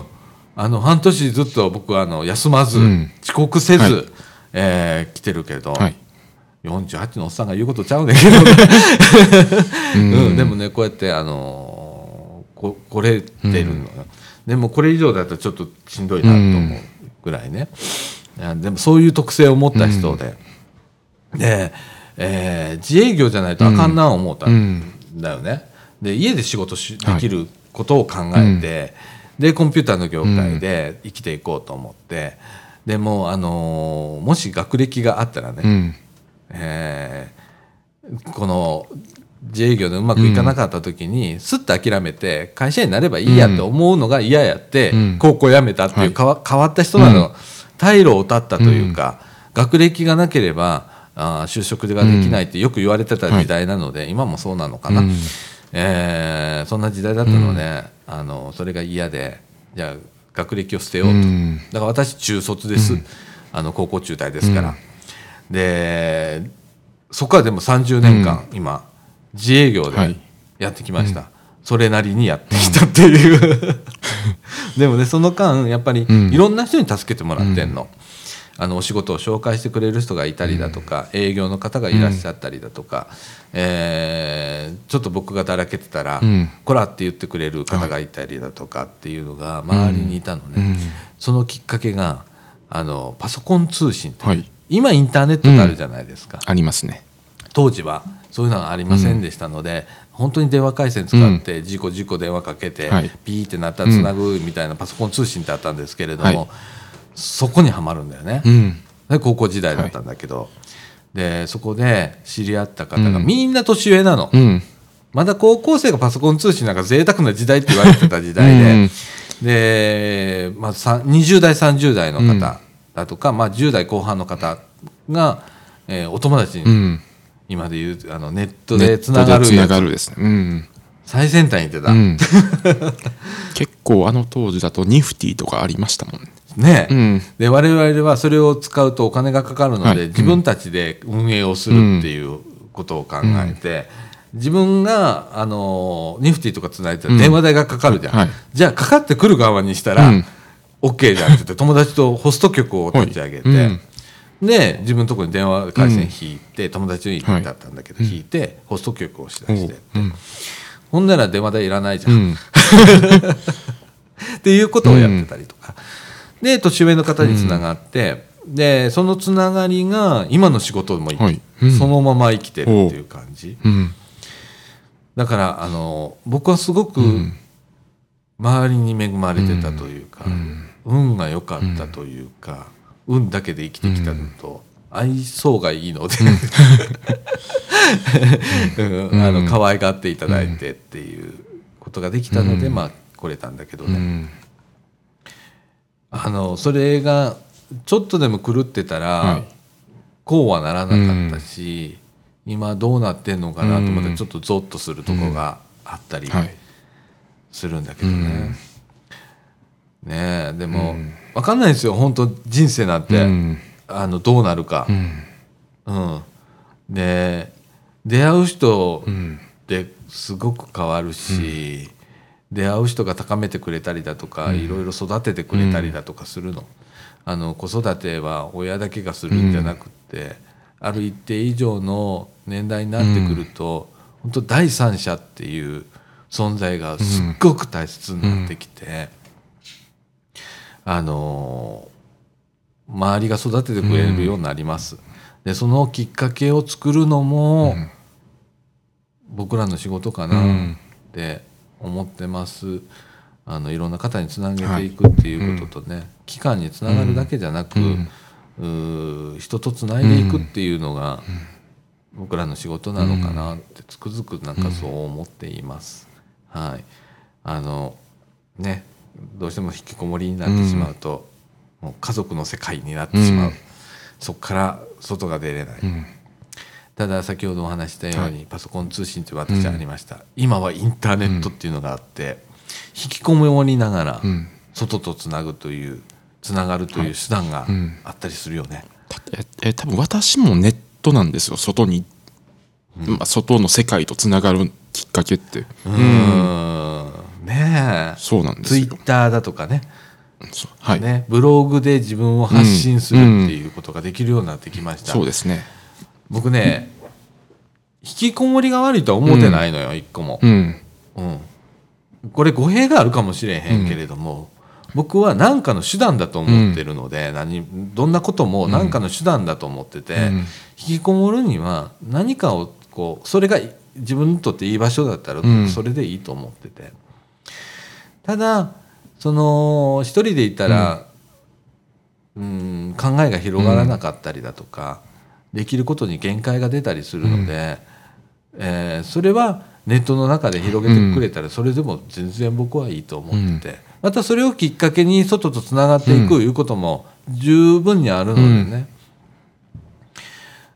Speaker 1: あの半年ずっと僕はあの休まず、
Speaker 2: うん。
Speaker 1: 遅刻せず、
Speaker 2: はい。
Speaker 1: えー来てるけど、
Speaker 2: はい。
Speaker 1: 48のおっさんが言うことちゃうねんけど、うん。でもねこうやってあのこ来れてるのよ、でもこれ以上だとちょっとしんどいなと思うぐらいね、いやでもそういう特性を持った人で、で、えー自営業じゃないとあかんな思ったんだよね、で家で仕事しできることを考えて、でコンピューターの業界で生きていこうと思ってでも、あのーもし学歴があったらね、
Speaker 2: うん。
Speaker 1: えーこの自営業でうまくいかなかった時に、すっと諦めて会社員になればいいやって思うのが嫌やって、
Speaker 2: うん。
Speaker 1: 高校辞めたっていう、
Speaker 2: はい。
Speaker 1: 変わった人なの、退路を断ったというか、学歴がなければあー就職ができないってよく言われてた時代なので、今もそうなのかな、
Speaker 2: うん。
Speaker 1: えーそんな時代だったので、あのそれが嫌でじゃあ学歴を捨てようと。
Speaker 2: うん。
Speaker 1: だから私中卒です、あの高校中退ですから、でそこからでも30年間、今自営業で
Speaker 2: はい。
Speaker 1: やってきました、それなりにやってきたっていう。でもねその間やっぱり
Speaker 2: ん。
Speaker 1: いろんな人に助けてもらってんの。あのお仕事を紹介してくれる人がいたりだとか、営業の方がいらっしゃったりだとか、えーちょっと僕がだらけてたら「
Speaker 2: うん。
Speaker 1: こら」って言ってくれる方がいたりだとかっていうのが周りにいたのね、
Speaker 2: うん。
Speaker 1: そのきっかけがあのパソコン通信っ
Speaker 2: い。
Speaker 1: 今インターネットがあるじゃないですか、
Speaker 2: ありますね。
Speaker 1: 当時はそういうのがありませんでしたので、本当に電話回線使って事故事故電話かけて、
Speaker 2: はい。
Speaker 1: ピーってなったらつなぐみたいなパソコン通信ってあったんですけれども、
Speaker 2: はい
Speaker 1: そこにはまるんだよね、
Speaker 2: うん。
Speaker 1: で高校時代だったんだけど、でそこで知り合った方がみんな年上なの、
Speaker 2: うん。
Speaker 1: まだ高校生がパソコン通信なんか贅沢な時代って言われてた時代で、
Speaker 2: うん
Speaker 1: で、まあ、さ20代30代の方だとか、まあ、10代後半の方が、えーお友達に、
Speaker 2: うん。
Speaker 1: 今で言うあのネット
Speaker 2: ネ
Speaker 1: でつながるやつ。
Speaker 2: ながるですね。うん。
Speaker 1: 最先端に出た、
Speaker 2: うん。結構あの当時だとニフティとかありましたもんね
Speaker 1: ね、
Speaker 2: うん。
Speaker 1: で我々はそれを使うとお金がかかるので、
Speaker 2: はい。
Speaker 1: 自分たちで運営をするっていうことを考えて、自分があのニフティとかつないでたら電話代がかかるじゃん、
Speaker 2: はい。
Speaker 1: じゃあかかってくる側にしたら、
Speaker 2: うん。
Speaker 1: OK じゃんって言って友達とホスト局を立ち上げて、で自分のところに電話回線引いて、友達にだったんだけど、引いてホスト局をしだして、
Speaker 2: う。ん。
Speaker 1: ほんなら電話代いらないじゃん、
Speaker 2: うん。
Speaker 1: っていうことをやってたりとか、で年上の方につながって、でそのつながりが今の仕事もい
Speaker 2: はい。うん。
Speaker 1: そのまま生きてるっていう感じ。
Speaker 2: うん。
Speaker 1: だからあの僕はすごく周りに恵まれてたというか、運が良かったというか、運だけで生きてきたのと相性がいいので、うん。あの可愛がっていただいてっていうことができたので、まあ来れたんだけどね。
Speaker 2: うん
Speaker 1: あのそれがちょっとでも狂ってたら、
Speaker 2: はい。
Speaker 1: こうはならなかったし、今どうなってんのかなと思ってちょっとゾッとするとこがあったり
Speaker 2: はい。
Speaker 1: するんだけどね。ねえでも、分かんないですよ本当人生なんて、
Speaker 2: うん。
Speaker 1: あのどうなるか。
Speaker 2: うん。
Speaker 1: うん、で出会う人
Speaker 2: うん。
Speaker 1: ってすごく変わるし、出会う人が高めてくれたりだとか、いろいろ育ててくれたりだとかするの,、あの子育ては親だけがするんじゃなくって、ある一定以上の年代になってくると、本当第三者っていう存在がすっごく大切になってきて、あの周りが育ててくれるようになります。でそのきっかけを作るのも、僕らの仕事かな。って思ってます。あのいろんな方につなげていくっていうこととね、機関につながるだけじゃなく、うー人とつないでいくっていうのが、僕らの仕事なのかなってつくづくなんかそう思っています。はい、あのねどうしても引きこもりになってしまうと、もう家族の世界になってしまう、
Speaker 2: うん。
Speaker 1: そこから外が出れない、
Speaker 2: うん
Speaker 1: ただ先ほどお話ししたように、パソコン通信って私ありました、今はインターネットっていうのがあって、引きこもりながら
Speaker 2: ん。外
Speaker 1: 外とつなぐというつながるという手段があったりするよね。
Speaker 2: たええ多分私もネットなんですよ外に、まあ、外の世界とつながるきっかけって。
Speaker 1: うーん。ねえ。
Speaker 2: そうなんです
Speaker 1: ツイ
Speaker 2: よ
Speaker 1: ッターだとかね。
Speaker 2: はい、
Speaker 1: ねブログで自分を発信するっていうことができるようになってきました。
Speaker 2: そうですね
Speaker 1: 僕ね引きこもりが悪いとは思ってないのよ、一個も。
Speaker 2: うん。
Speaker 1: うん、これ語弊があるかもしれへんけれども、僕は何かの手段だと思ってるので、何どんなことも何かの手段だと思ってて、
Speaker 2: うん。
Speaker 1: 引きこもるには何かをこうそれが自分にとっていい場所だったら
Speaker 2: うん。
Speaker 1: それでいいと思ってて、ただその一人でいたら、うん、考えが広がらなかったりだとか、できることに限界が出たりするので、えーそれはネットの中で広げてくれたらそれでも全然僕はいいと思ってて、またそれをきっかけに外とつながっていくいうことも十分にあるのでね。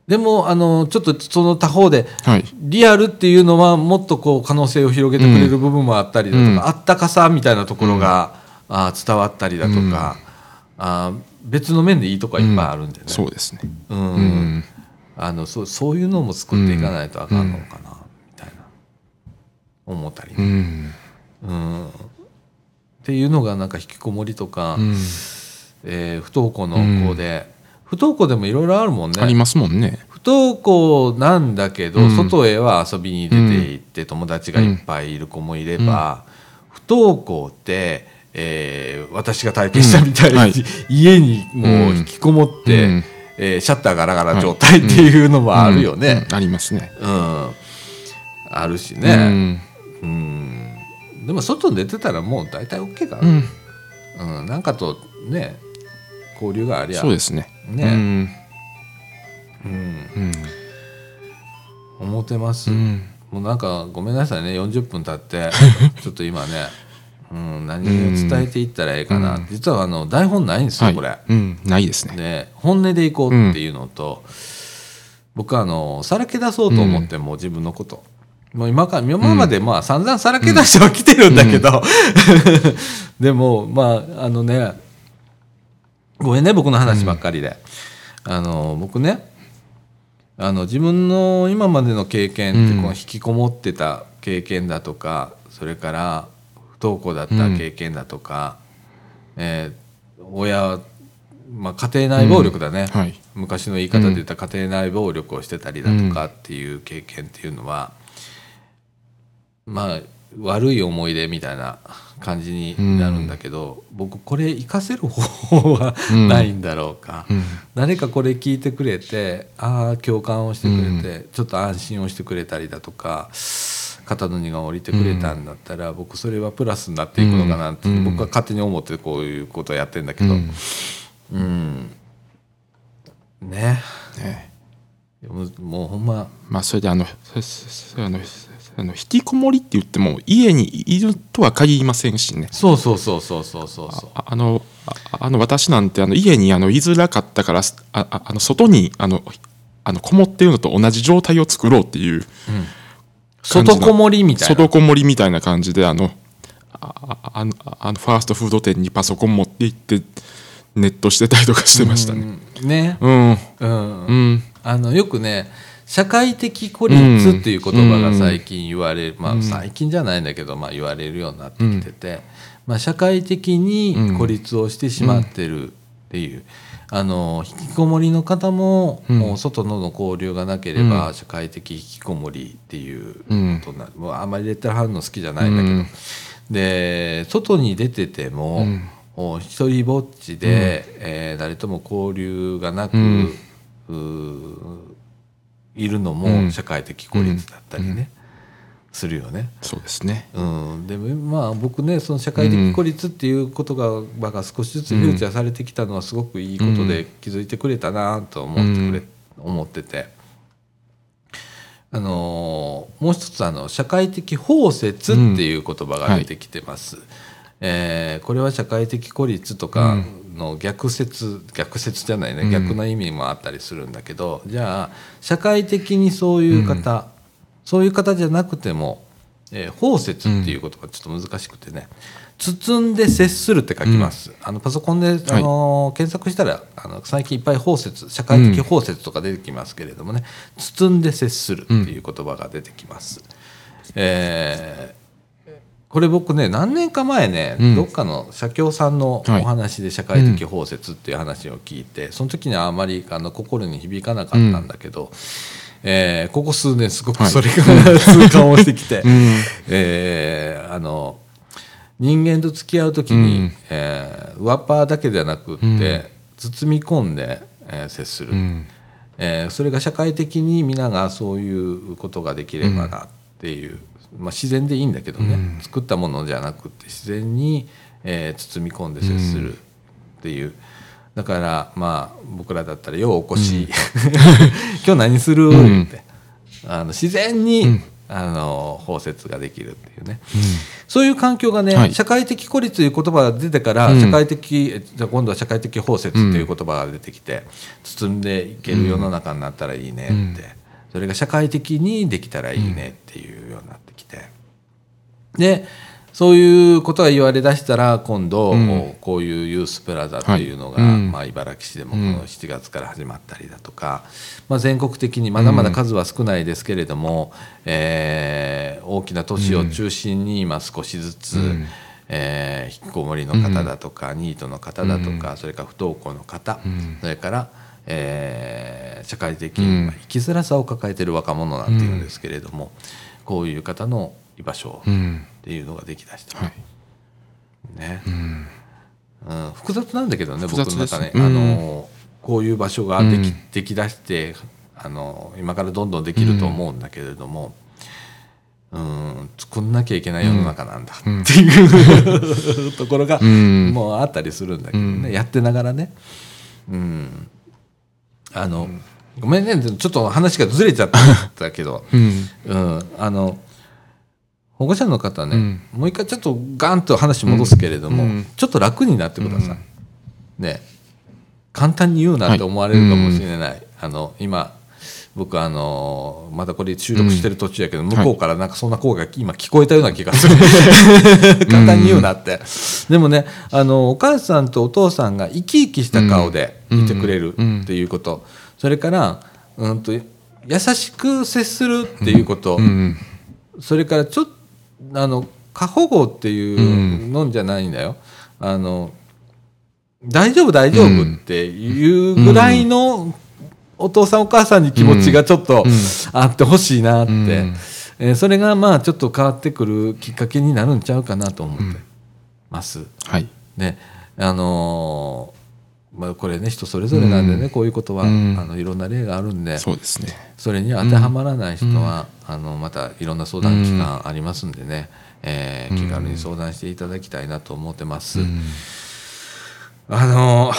Speaker 1: でもあのちょっとその他方で
Speaker 2: はい。
Speaker 1: リアルっていうのはもっとこう可能性を広げてくれる部分もあったりだとか、
Speaker 2: うん。
Speaker 1: あったかさみたいなところが、あー伝わったりだとか、あー別の面でいいとこはいっぱいあるんでね、
Speaker 2: そうですね。
Speaker 1: うん。
Speaker 2: うん。
Speaker 1: あのそうそういうのも作っていかないとあかんのかな、みたいな。思ったり
Speaker 2: う
Speaker 1: ね、
Speaker 2: ん。
Speaker 1: うん。っていうのがなんか引きこもりとか、
Speaker 2: うん。
Speaker 1: えー不登校の子で、不登校でもいろいろあるもんね。
Speaker 2: ありますもんね。
Speaker 1: 不登校なんだけど、
Speaker 2: うん。
Speaker 1: 外へは遊びに出て行って友達がいっぱいいる子もいれば、不登校って、えー私が体験したみたいに、
Speaker 2: うん。はい。
Speaker 1: 家にもう引きこもって、
Speaker 2: うん。
Speaker 1: えーシャッターガラガラ状態っていうのもあるよね。
Speaker 2: うん。ありますね。
Speaker 1: うん。あるし
Speaker 2: う
Speaker 1: ね、
Speaker 2: ん。
Speaker 1: うん。でも外に出てたらもう大体 OK か
Speaker 2: う
Speaker 1: な、
Speaker 2: ん。
Speaker 1: うん。なんかとね交流がありゃ
Speaker 2: そうですね。
Speaker 1: ね。
Speaker 2: うん。
Speaker 1: 思ってます、
Speaker 2: うん。
Speaker 1: もうなんかごめんなさいね。40分経って ちょっと今ね、うん、何を伝えていったらええかな、
Speaker 2: うん。
Speaker 1: 実はあの台本ないんですよ、
Speaker 2: はい。
Speaker 1: これ。
Speaker 2: うんないですね。
Speaker 1: で本音でいこうっていうのと、僕はあのさらけ出そうと思ってもう自分のこと、もう今から今までまあ散々さらけ出してはきてるんだけど、でもまああのねごめんね僕の話ばっかりで、あの僕ねあの自分の今までの経験って
Speaker 2: うん。
Speaker 1: この引きこもってた経験だとか、それから不登校だった経験だとか、えー親、まあ、家庭内暴力だね、
Speaker 2: はい。
Speaker 1: 昔の言い方で言ったら家庭内暴力をしてたりだとかっていう経験っていうのは、まあ悪い思い出みたいな感じになるんだけど、僕これ活かせる方法は
Speaker 2: うん。
Speaker 1: ないんだろうか、
Speaker 2: うん。
Speaker 1: 誰かこれ聞いてくれてああ共感をしてくれて、ちょっと安心をしてくれたりだとか肩の荷が下りてくれたんだったら、僕それはプラスになっていくのかなって、
Speaker 2: うん。
Speaker 1: 僕は勝手に思ってこういうことをやってんだけど、
Speaker 2: うん。
Speaker 1: うん、ね。
Speaker 2: ね。
Speaker 1: もうもうほんま。
Speaker 2: まあそれであのあのあの引きこもりって言っても家にいるとは限りませんしね。
Speaker 1: そうそうそうそうそうそう。そう
Speaker 2: ああのああの私なんてあの家にあの居づらかったからあああの外にあのあのこもってるのと同じ状態を作ろうっていう感じの
Speaker 1: 外こもりみたいな。
Speaker 2: 外こもりみたいな感じであのあああのあのファーストフード店にパソコン持って行ってネットしてたりとかしてましたね。
Speaker 1: うん。ね。
Speaker 2: うん、
Speaker 1: うん、
Speaker 2: うん、
Speaker 1: あのよくね社会的孤立っていう言葉が最近言われる、まあ最近じゃないんだけど、まあ、言われるようになってきてて、まあ、社会的に孤立をしてしまってるっていう、あの引きこもりの方も,、
Speaker 2: うん。
Speaker 1: もう外との交流がなければ、社会的引きこもりっていうことになる、もうあんまりレッテル貼るの好きじゃないんだけど、
Speaker 2: うん。
Speaker 1: で外に出てても、
Speaker 2: う
Speaker 1: 一人ぼっちで、えー誰とも交流がなく、いるの
Speaker 2: うん。
Speaker 1: も社会的孤立だったりね、するよね。
Speaker 2: そうですね。
Speaker 1: うん、でもまあ僕ねその社会的孤立っていうことが,、まあ、少しずつフューチャーされてきたのはすごくいいことで気づいてくれたなと思ってくれ、思ってて。あのーもう一つあの社会的包摂っていう言葉が出てきてます。えーこれは社会的孤立とかの逆説、逆説じゃないね、逆の意味もあったりするんだけどじゃあ社会的にそういう方、そういう方じゃなくても、えー包摂っていう言葉ちょっと難しくてね、包んで接するって書きます、あのパソコンで、あのー検索したらあの最近いっぱい包摂社会的包摂とか出てきますけれどもね、包んで接するっていう言葉が出てきます。えーこれ僕ね何年か前ね、
Speaker 2: うん。
Speaker 1: どっかの社協さんのお
Speaker 2: はい。
Speaker 1: 話で社会的包摂っていう話を聞いて、その時にはあまりあの心に響かなかったんだけど、えーここ数年すごくそれが、痛感をしてきて、
Speaker 2: うん。
Speaker 1: えーあの人間と付き合う時に、
Speaker 2: うん。
Speaker 1: えー上っ側だけではなくって、
Speaker 2: うん。
Speaker 1: 包み込んで、えー接する、
Speaker 2: うん。
Speaker 1: えーそれが社会的に皆がそういうことができればなっていう、まあ、自然でいいんだけどね、
Speaker 2: うん。
Speaker 1: 作ったものじゃなくて自然に、えー包み込んで接するっていう。だからまあ僕らだったら「ようお越し、今日何する?」
Speaker 2: ん。
Speaker 1: って。あの自然に、あの包摂ができるっていうね、そういう環境がね、
Speaker 2: はい。
Speaker 1: 社会的孤立という言葉が出てから、
Speaker 2: うん。
Speaker 1: 社会的えじゃあ今度は社会的包摂という言葉が出てきて、包んでいける世の中になったらいいねって、
Speaker 2: うん。
Speaker 1: それが社会的にできたらいいねっていうようになってきて。でそういうことが言われだしたら今度、
Speaker 2: ん。
Speaker 1: こういうユースプラザというのが、まあ、茨城市でもこの7月から始まったりだとか、まあ、全国的にまだまだ数は少ないですけれども、えー大きな都市を中心に今少しずつ、
Speaker 2: ん。
Speaker 1: えー引きこもりの方だとか、ニートの方だとか、それから不登校の方、
Speaker 2: ん。
Speaker 1: それから、えー社会的生きづらさを抱えている若者なんていうんですけれども、こういう方の居場所
Speaker 2: うん。
Speaker 1: っていうのができだした、
Speaker 2: はい。
Speaker 1: ね、
Speaker 2: うん。
Speaker 1: うん、複雑なんだけどね僕の中ね、
Speaker 2: うん。
Speaker 1: あのこういう場所ができ,、
Speaker 2: うん
Speaker 1: できだしてあの今からどんどんできると思うんだけれども、うん、作んなきゃいけない世の中なんだっていう、ところが、
Speaker 2: うん。
Speaker 1: もうあったりするんだけどね、
Speaker 2: うん。
Speaker 1: やってながらね、うん、あの、ごめんね。ちょっと話がずれちゃったけど、
Speaker 2: うん。
Speaker 1: うん、あの保護者の方ね、
Speaker 2: うん。
Speaker 1: もう一回ちょっとガンと話戻すけれども、
Speaker 2: うん。
Speaker 1: ちょっと楽になってください、ね。簡単に言うなって思われるかもしれない、あの今僕あのまだこれ収録してる途中やけど、向こうからなんかそんな声が今聞こえたような気がする。簡単に言うなって、でもねあのお母さんとお父さんが生き生きした顔でいてくれるっていうこと、それから、うん、と優しく接するっていうこと、
Speaker 2: うん。
Speaker 1: それからちょっとあの過保護っていうのんじゃないんだよ。あの大丈夫大丈夫っていうぐらいのお父さんお母さんに気持ちがちょっとあってほしいなって、
Speaker 2: ん。
Speaker 1: えーそれがまあちょっと変わってくるきっかけになるんちゃうかなと思ってます。
Speaker 2: はい。
Speaker 1: ねあのーまあ、これね人それぞれなんでね、こういうことは、
Speaker 2: うん。
Speaker 1: あのいろんな例があるんで
Speaker 2: そうですね。
Speaker 1: それに当てはまらない人は、あのまたいろんな相談機関ありますんでね、えー気軽に相談していただきたいなと思ってます。あの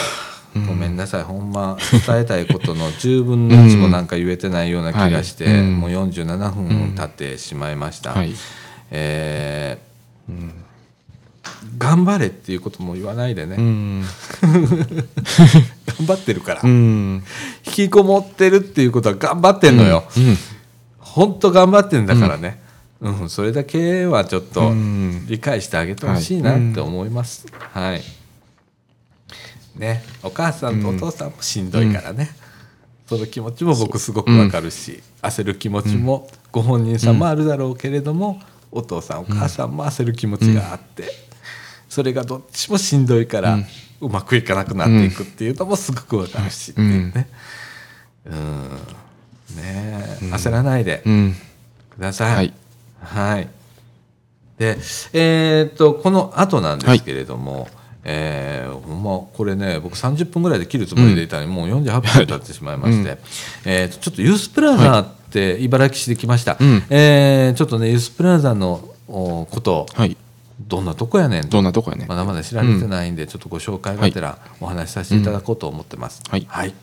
Speaker 1: ごめんなさい。ほんま伝えたいことの10分の1もなんか言えてないような気がして、もう47分経ってしまいました。
Speaker 2: はい。
Speaker 1: えー頑張れっていうことも言わないでね、
Speaker 2: うん。
Speaker 1: 頑張ってるから、
Speaker 2: うん。
Speaker 1: 引きこもってるっていうことは頑張ってんのよ。
Speaker 2: うん。
Speaker 1: 本当頑張ってんだからね、うん。それだけはちょっと
Speaker 2: うん。
Speaker 1: 理解してあげてほしいなって思います。はい、ねお母さんとお父さんもしんどいからね、その気持ちも僕すごくわかるし、焦る気持ちもご本人さんもあるだろうけれども、お父さんお母さんも焦る気持ちがあって、それがどっちもしんどいから、うまくいかなくなっていくっていうのもすごくわかるしっていうね。うん。ねえ焦らないで
Speaker 2: うん。
Speaker 1: ください。
Speaker 2: はい。
Speaker 1: はい。で、えーっと、この後なんですけれども、えーほんまこれね僕30分ぐらいで切るつもりでいたのに、もう48分経ってしまいまして、えーっとちょっとユースプラザって茨城市で来ました、
Speaker 2: うん。
Speaker 1: えーちょっとねユースプラザのおこと
Speaker 2: はい
Speaker 1: どんなとこやねんと。
Speaker 2: どんなとこやね
Speaker 1: まだまだ知られてないんで、ちょっとご紹介がてらお話しさせていただこうと思ってます。
Speaker 2: はい。
Speaker 1: はい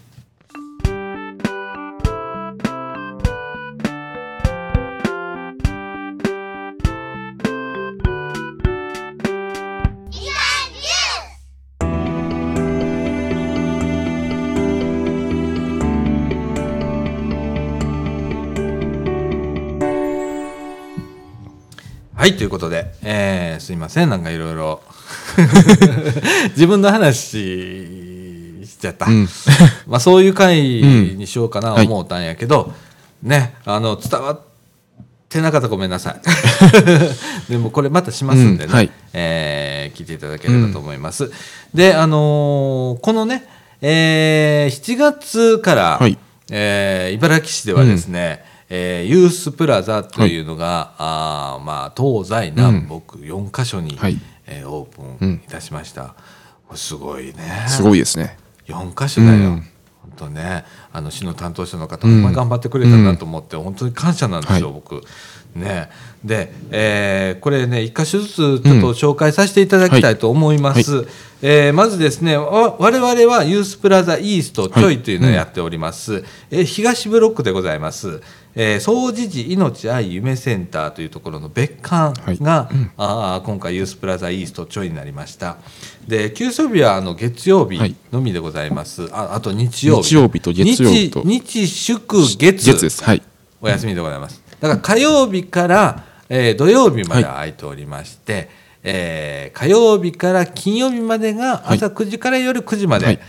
Speaker 1: はいということで、えーすいませんなんかいろいろ。自分の話しちゃった、
Speaker 2: うん。
Speaker 1: まあそういう回にしようかな
Speaker 2: はい。
Speaker 1: 思ったんやけど、ねあの伝わってなかったらごめんなさい。でもこれまたしますんでね、
Speaker 2: うんはい。
Speaker 1: えー聞いていただければと思います、であのーこのね、えー7月から、
Speaker 2: はい。
Speaker 1: えー茨城市ではですね、えーユースプラザというのが、あーまあ、東西南北4カ所に、
Speaker 2: はい。
Speaker 1: えーオープンいたしました、これすごいね。
Speaker 2: すごいですね。
Speaker 1: 4箇所だよ、
Speaker 2: うん。
Speaker 1: 本当ね。あの市の担当者の方ほん。まに頑張ってくれたなと思って、本当に感謝なんですよ、
Speaker 2: はい。
Speaker 1: 僕。ね。で、えーこれね1箇所ずつちょっと紹介させていただきたいと思います、えーまずですねわ我々はユースプラザイーストちょいというのをやっております、えー東ブロックでございます、えー、総持寺命愛夢センターというところの別館が、あー今回ユースプラザイーストちょいになりました。で休養日はあの月曜日
Speaker 2: はい。
Speaker 1: のみでございます、ああと日曜日。
Speaker 2: 日曜日と月曜日と。
Speaker 1: 日日祝月。
Speaker 2: 月です。はい。
Speaker 1: お休みでございます。だから火曜日から、えー土曜日まで空いておりまして、えー火曜日から金曜日までが朝9時から夜9時まで、
Speaker 2: はい。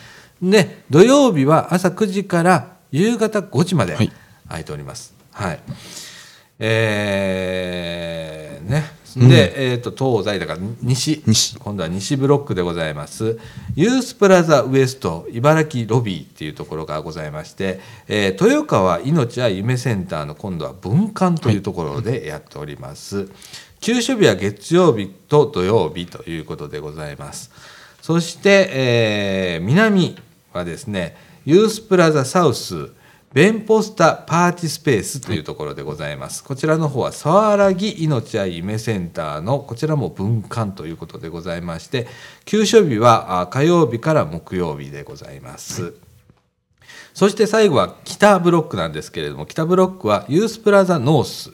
Speaker 1: で土曜日は朝9時から夕方5時まで。
Speaker 2: はい
Speaker 1: 空いております。はい、えーね。で、えー、と東西だから西。
Speaker 2: 西。
Speaker 1: 今度は西ブロックでございます。ユースプラザウエスト茨城ロビーっていうところがございまして、えー豊川命愛夢センターの今度は文館というところでやっております、休所日は月曜日と土曜日ということでございます。そして、えー南はですねユースプラザサウスベンポスタパーティスペースというところでございます。こちらの方は沢良木命愛夢センターのこちらも分館ということでございまして、休所日はあ火曜日から木曜日でございます。そして最後は北ブロックなんですけれども、北ブロックはユースプラザノース、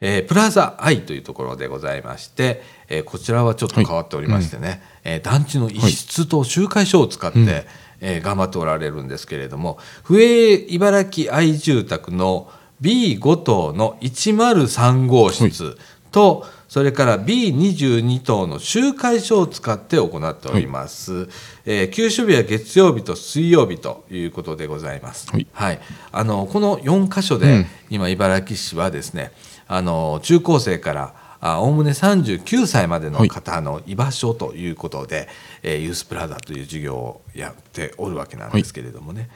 Speaker 1: えープラザアイというところでございまして、えーこちらはちょっと変わっておりましてね、えー団地の一室と集会所を使って、えー頑張っておられるんですけれども、笛茨城愛住宅の B5 棟の103号室と、それから B22 棟の集会所を使って行っております。えー休所日は月曜日と水曜日ということでございます。
Speaker 2: はい
Speaker 1: あのこの4箇所で、今茨城市はですねあの中高生からあおおむね39歳までの方の居場所ということで、えーユースプラザという授業をやっておるわけなんですけれどもね、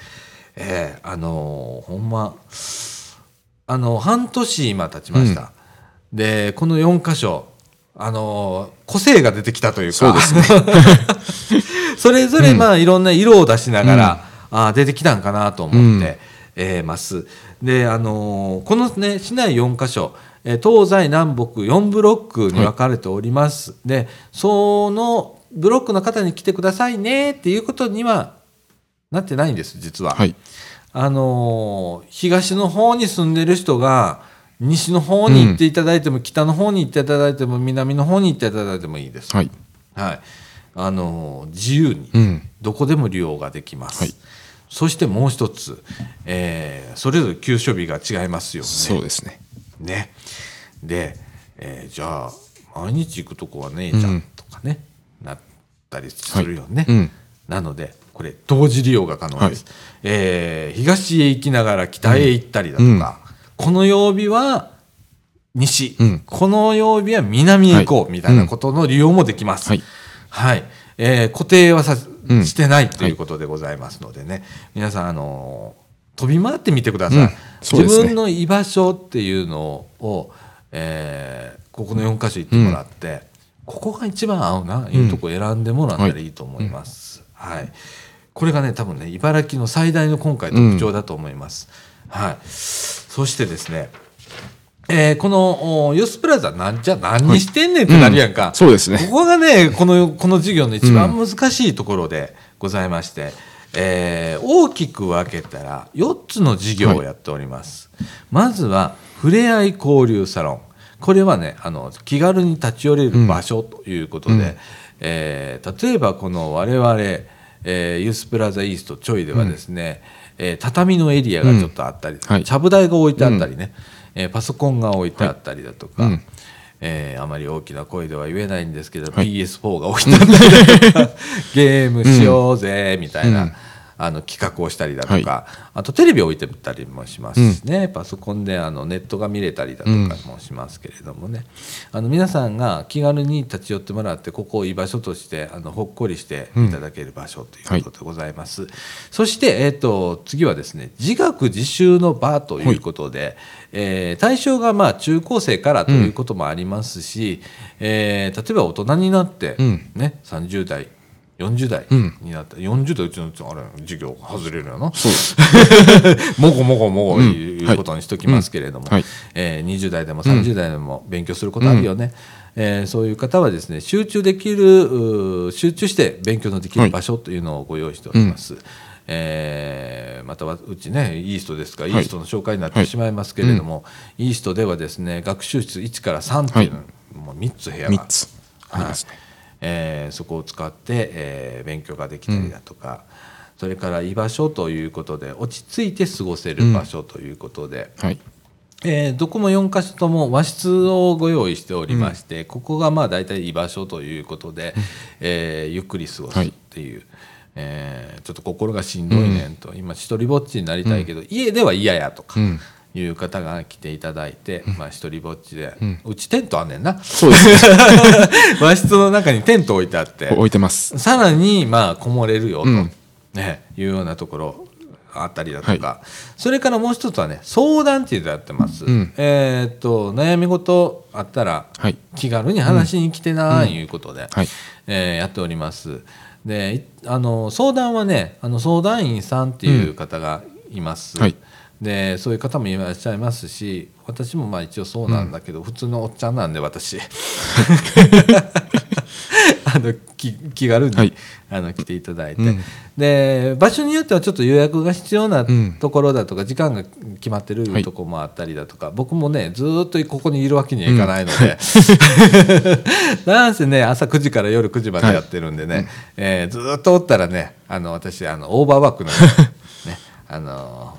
Speaker 1: えーあのほんまあの半年今経ちました、でこの4箇所あの個性が出てきたというか。
Speaker 2: そうですね。
Speaker 1: それぞれまあいろんな色を出しながら、あー出てきたんかなと思って、えーます。であのーこのね市内4カ所えー東西南北4ブロックに分かれております。でそのブロックの方に来てくださいねっていうことにはなってないんです実は。
Speaker 2: はい
Speaker 1: あのー東の方に住んでる人が西の方に行っていただいても、北の方に行っていただいても南の方に行っていただいてもいいです。
Speaker 2: はい
Speaker 1: はい、あの自由に
Speaker 2: うん
Speaker 1: どこでも利用ができます。
Speaker 2: はい
Speaker 1: そしてもう一つ、えーそれぞれ休所日が違いますよね。
Speaker 2: そうですね
Speaker 1: ね。で、えーじゃあ毎日行くとこはねえじゃんとかね、なったりするよね。
Speaker 2: うん。
Speaker 1: なのでこれ同時利用が可能です、えー東へ行きながら北へ行ったりだとか、この曜日は西、
Speaker 2: うん。
Speaker 1: この曜日は南へ行こうみたいなことの利用もできます。
Speaker 2: はい。
Speaker 1: はい。えー固定はさ、
Speaker 2: うん。
Speaker 1: してないということでございますのでね、皆さん、あのー飛び回ってみてください、
Speaker 2: うん。ね。
Speaker 1: 自分の居場所っていうのを、えーここの4箇所行ってもらって、ここが一番合うないうとこ選んでもらったらいいと思います。はい。これがね多分ね茨城の最大の今回特徴だと思います。はい、そしてですねえーこのおユースプラザなんじゃ何にしてんねんってなるやんか、
Speaker 2: そうですね。
Speaker 1: ここがねこのこの授業の一番難しいところでございまして、えー大きく分けたら4つの授業をやっております、まずはふれあい交流サロン。これはねあの気軽に立ち寄れる場所ということで、えー例えばこの我々、えーユースプラザイーストちょいではですね、えー畳のエリアがちょっとあったり、
Speaker 2: はい。
Speaker 1: ちゃぶ台が置いてあったりね、えーパソコンが置いてあったりだとか、
Speaker 2: うん
Speaker 1: えーあまり大きな声では言えないんですけど、
Speaker 2: はい。
Speaker 1: PS4 が置いてあったりだ ゲームしようぜみたいな、
Speaker 2: うん
Speaker 1: あの企画をしたりだとか、あとテレビを置いてたりもしますしね、パソコンであのネットが見れたりだとかもしますけれどもね、あの皆さんが気軽に立ち寄ってもらってここを居場所としてあのほっこりしていただける場所ということでございます。そして、えー、と次はですね自学自習の場ということで、えー対象がまあ中高生からということもありますし、えー例えば大人になって、
Speaker 2: うん。
Speaker 1: ね、30代40代
Speaker 2: うん。
Speaker 1: になった、40代うちのあれ授業外れるよな。
Speaker 2: そう。
Speaker 1: もごもごもご
Speaker 2: うん。
Speaker 1: いうことにしときますけれども、
Speaker 2: はい。はい。
Speaker 1: えー20代でも30代でも勉強することあるよね、えーそういう方はですね集中できる集中して勉強のできる場所というのをご用意しております。えーまたはうちねイーストですから、
Speaker 2: はい。
Speaker 1: イーストの紹介になってしまいますけれども、イーストではですね学習室1から3というの、もう3つ部屋が
Speaker 2: 3つありますね。
Speaker 1: えーそこを使って、えー勉強ができたりだとか、それから居場所ということで落ち着いて過ごせる場所ということで、
Speaker 2: はい。
Speaker 1: えーどこも4か所とも和室をご用意しておりまして、ここがまあ大体居場所ということで、えーゆっくり過ごすっていう、えーちょっと心がしんどいねんと、今一人ぼっちになりたいけど、家では嫌やとか。
Speaker 2: うん
Speaker 1: いう方が来ていただいて、まあ一人ぼっちで、うちテントあんねんな。
Speaker 2: そうですね。
Speaker 1: 和室の中にテント置いてあって。
Speaker 2: 置いてます。
Speaker 1: さらにまあこもれるよと、
Speaker 2: うん。
Speaker 1: ね、いうようなところあったりだとか、それからもう一つはね相談っていうのやってます、
Speaker 2: ん。
Speaker 1: えーっと悩み事あったら
Speaker 2: はい。
Speaker 1: 気軽に話しに来てないうことで、
Speaker 2: はい。
Speaker 1: えーやっております。でいあの相談はねあの相談員さんっていう方がいます、
Speaker 2: はい
Speaker 1: でそういう方もいらっしゃいますし私もまあ一応そうなんだけど、普通のおっちゃんなんで私。あの気気軽に、
Speaker 2: はい。
Speaker 1: あの来ていただいて、
Speaker 2: うん。
Speaker 1: で場所によってはちょっと予約が必要な
Speaker 2: うん。
Speaker 1: ところだとか、時間が決まってる
Speaker 2: はい。
Speaker 1: とこもあったりだとか、僕もねずーっとここにいるわけにはいかないので、なんせね朝9時から夜9時までやってるんでね、えーずーっとおったらねあの私あのオーバーワークなんで、ね、あの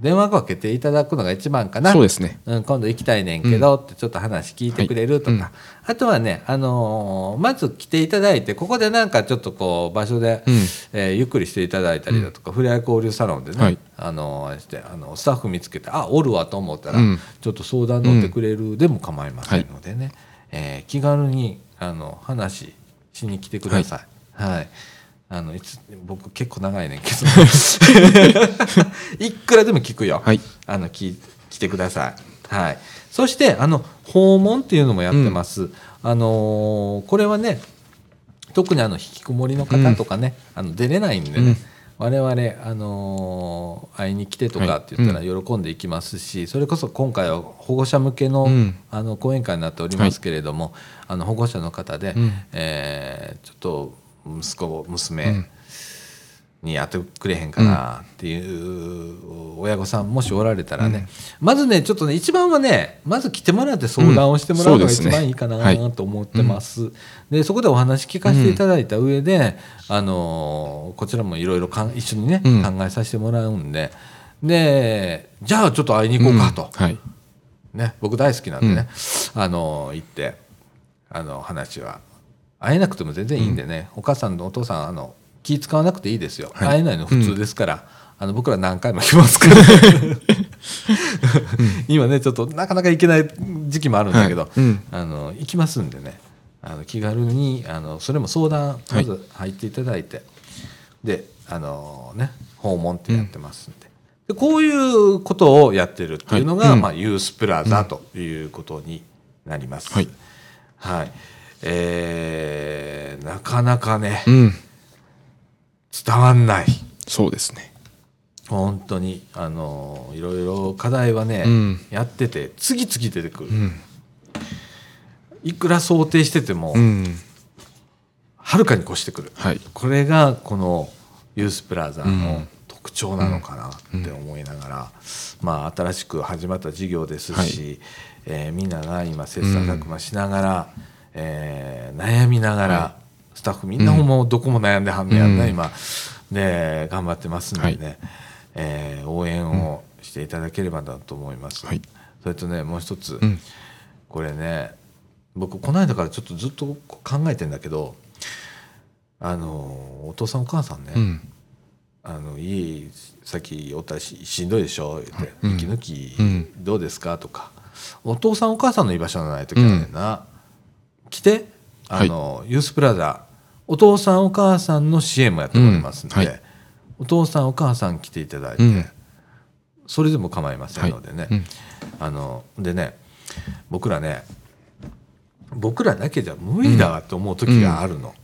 Speaker 1: 電話かけていただくのが一番かな。
Speaker 2: そうですね。
Speaker 1: うん、今度行きたいねんけどってちょっと話聞いてくれるとか、
Speaker 2: はいうん。
Speaker 1: あとはね、あのーまず来ていただいてここでなんかちょっとこう場所で、
Speaker 2: うん。
Speaker 1: えーゆっくりしていただいたりだとか、ふれあい交流サロンでね、
Speaker 2: はい。
Speaker 1: あのしてあのスタッフ見つけてあおるわと思ったら、
Speaker 2: うん。
Speaker 1: ちょっと相談乗ってくれるでも構いませんのでね、えー気軽にあの話しに来てください。はいあのいつ僕結構長いねんけど いくらでも聞くよ。
Speaker 2: はい。
Speaker 1: あのき来てください。はい。そしてあの訪問っていうのもやってます。あのーこれはね特にあの引きこもりの方とかね、あの出れないんでね。
Speaker 2: うん
Speaker 1: 我々、あのー会いに来てとかって言ったら喜んでいきますし、それこそ今回は保護者向けの,、
Speaker 2: うん
Speaker 1: あの講演会になっておりますけれども、あの保護者の方で、
Speaker 2: うん
Speaker 1: えーちょっと息子娘、
Speaker 2: うん。
Speaker 1: にやってくれへんかなっていう親御さんもしおられたらね、まずねちょっとね一番はねまず来てもらって相談をしてもらうのが一番いいかな
Speaker 2: はい
Speaker 1: と思ってます。でそこでお話聞かせていただいた上で、あのこちらもいろいろ一緒にね、
Speaker 2: うん。
Speaker 1: 考えさせてもらうんで。でじゃあちょっと会いに行こうかと、
Speaker 2: はい。
Speaker 1: ね、僕大好きなんでね、あの行ってあの話は会えなくても全然いいんでね、お母さんとお父さんあの気使わなくていいですよ、
Speaker 2: はい。
Speaker 1: 会えないの普通ですから、あの僕ら何回も来ますから、今ねちょっとなかなか行けない時期もあるんだけど、
Speaker 2: はい。うん。
Speaker 1: あの行きますんでね。あの気軽にあのそれも相談まず入っていただいて、であのね訪問ってやってますんで,、でこういうことをやってるっていうのが、
Speaker 2: はい。うん。
Speaker 1: まあ、ユースプラザということになります。
Speaker 2: はい。
Speaker 1: はいえーなかなかね
Speaker 2: うん。
Speaker 1: 伝わんない
Speaker 2: そうですね。
Speaker 1: 本当にあのいろいろ課題はね、
Speaker 2: うん
Speaker 1: やってて次々出てくる、
Speaker 2: うん。
Speaker 1: いくら想定してても、
Speaker 2: うん。
Speaker 1: はるかに越してくる
Speaker 2: はい。
Speaker 1: これがこのユースプラザ
Speaker 2: う
Speaker 1: の
Speaker 2: ん
Speaker 1: 特徴なのかなって思いながら、まあ、新しく始まった事業ですし、えーみんなが今切磋琢磨しながら、えー悩みながら、
Speaker 2: は
Speaker 1: スタッフみんなもうどこも悩んではんねやんな、
Speaker 2: うん。
Speaker 1: 今。で頑張ってますんでね、
Speaker 2: はい。
Speaker 1: えー応援をしていただければなと思います。
Speaker 2: はい。
Speaker 1: それとねもう一つ、
Speaker 2: うん。
Speaker 1: これね僕この間からちょっとずっと考えてんだけどあのお父さんお母さんね、
Speaker 2: うん。
Speaker 1: あの家さっきおったらししんどいでしょ」言って「
Speaker 2: うん。
Speaker 1: 息抜き
Speaker 2: うん。
Speaker 1: どうですか?」とか「お父さんお母さんの居場所のない時はねんな、来てあの、ユースプラザお父さんお母さんの支援もやっておりますんで、
Speaker 2: うんはい。
Speaker 1: お父さんお母さん来ていただいて、
Speaker 2: うん。
Speaker 1: それでも構いませんのでね、
Speaker 2: うん。
Speaker 1: あのでね僕らね僕らだけじゃ無理だわって思う時があるの。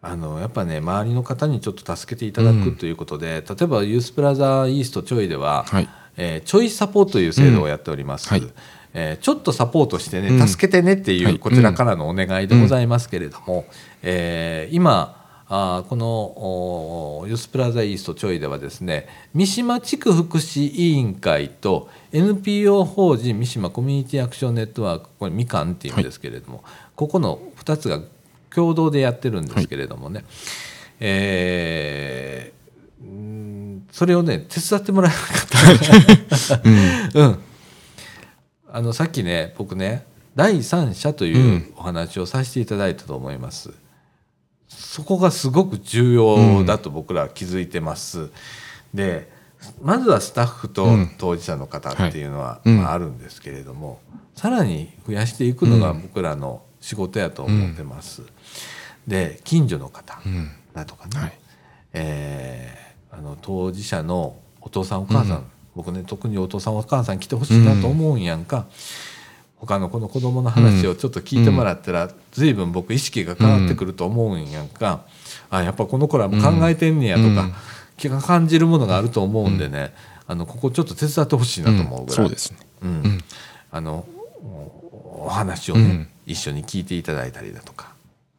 Speaker 1: あのやっぱね周りの方にちょっと助けていただくということで、例えばユースプラザイーストちょいでは、
Speaker 2: はい。
Speaker 1: えーちょいサポートという制度をやっております、
Speaker 2: うんはい
Speaker 1: えーちょっとサポートしてね、
Speaker 2: うん。
Speaker 1: 助けてねっていう、
Speaker 2: はい。
Speaker 1: こちらからのお願いでございますけれども、えー今あーこのおユースプラザイーストちょいではですね三島地区福祉委員会と NPO 法人三島コミュニティアクションネットワークこれみかんっていうんですけれども、ここの2つが共同でやってるんですけれどもね、えーうんそれをね手伝ってもらえなかった、うん、あのさっきね僕ね第三者というお話をさせていただいたと思います、そこがすごく重要だと僕らは気づいてます、でまずはスタッフと
Speaker 2: うん。
Speaker 1: 当事者の方っていうのは、
Speaker 2: うん。
Speaker 1: まあ、あるんですけれども、さらに増やしていくのが僕らの仕事やと思ってます、で近所の方
Speaker 2: うん。
Speaker 1: だとかね、
Speaker 2: はい。
Speaker 1: えーあの当事者のお父さんお母さん、僕ね特にお父さんお母さん来てほしいなと思うんやんか、他のこの子供の話をちょっと聞いてもらったら、随分僕意識が変わってくると思うんやんか、あやっぱこの子らも考えてんねやとか、
Speaker 2: うん。
Speaker 1: 気が感じるものがあると思うんでね、あのここちょっと手伝ってほしいなと思うぐらい、
Speaker 2: そうですね。
Speaker 1: うん。
Speaker 2: ん。
Speaker 1: あのおお話をね、
Speaker 2: うん。
Speaker 1: 一緒に聞いていただいたりだとか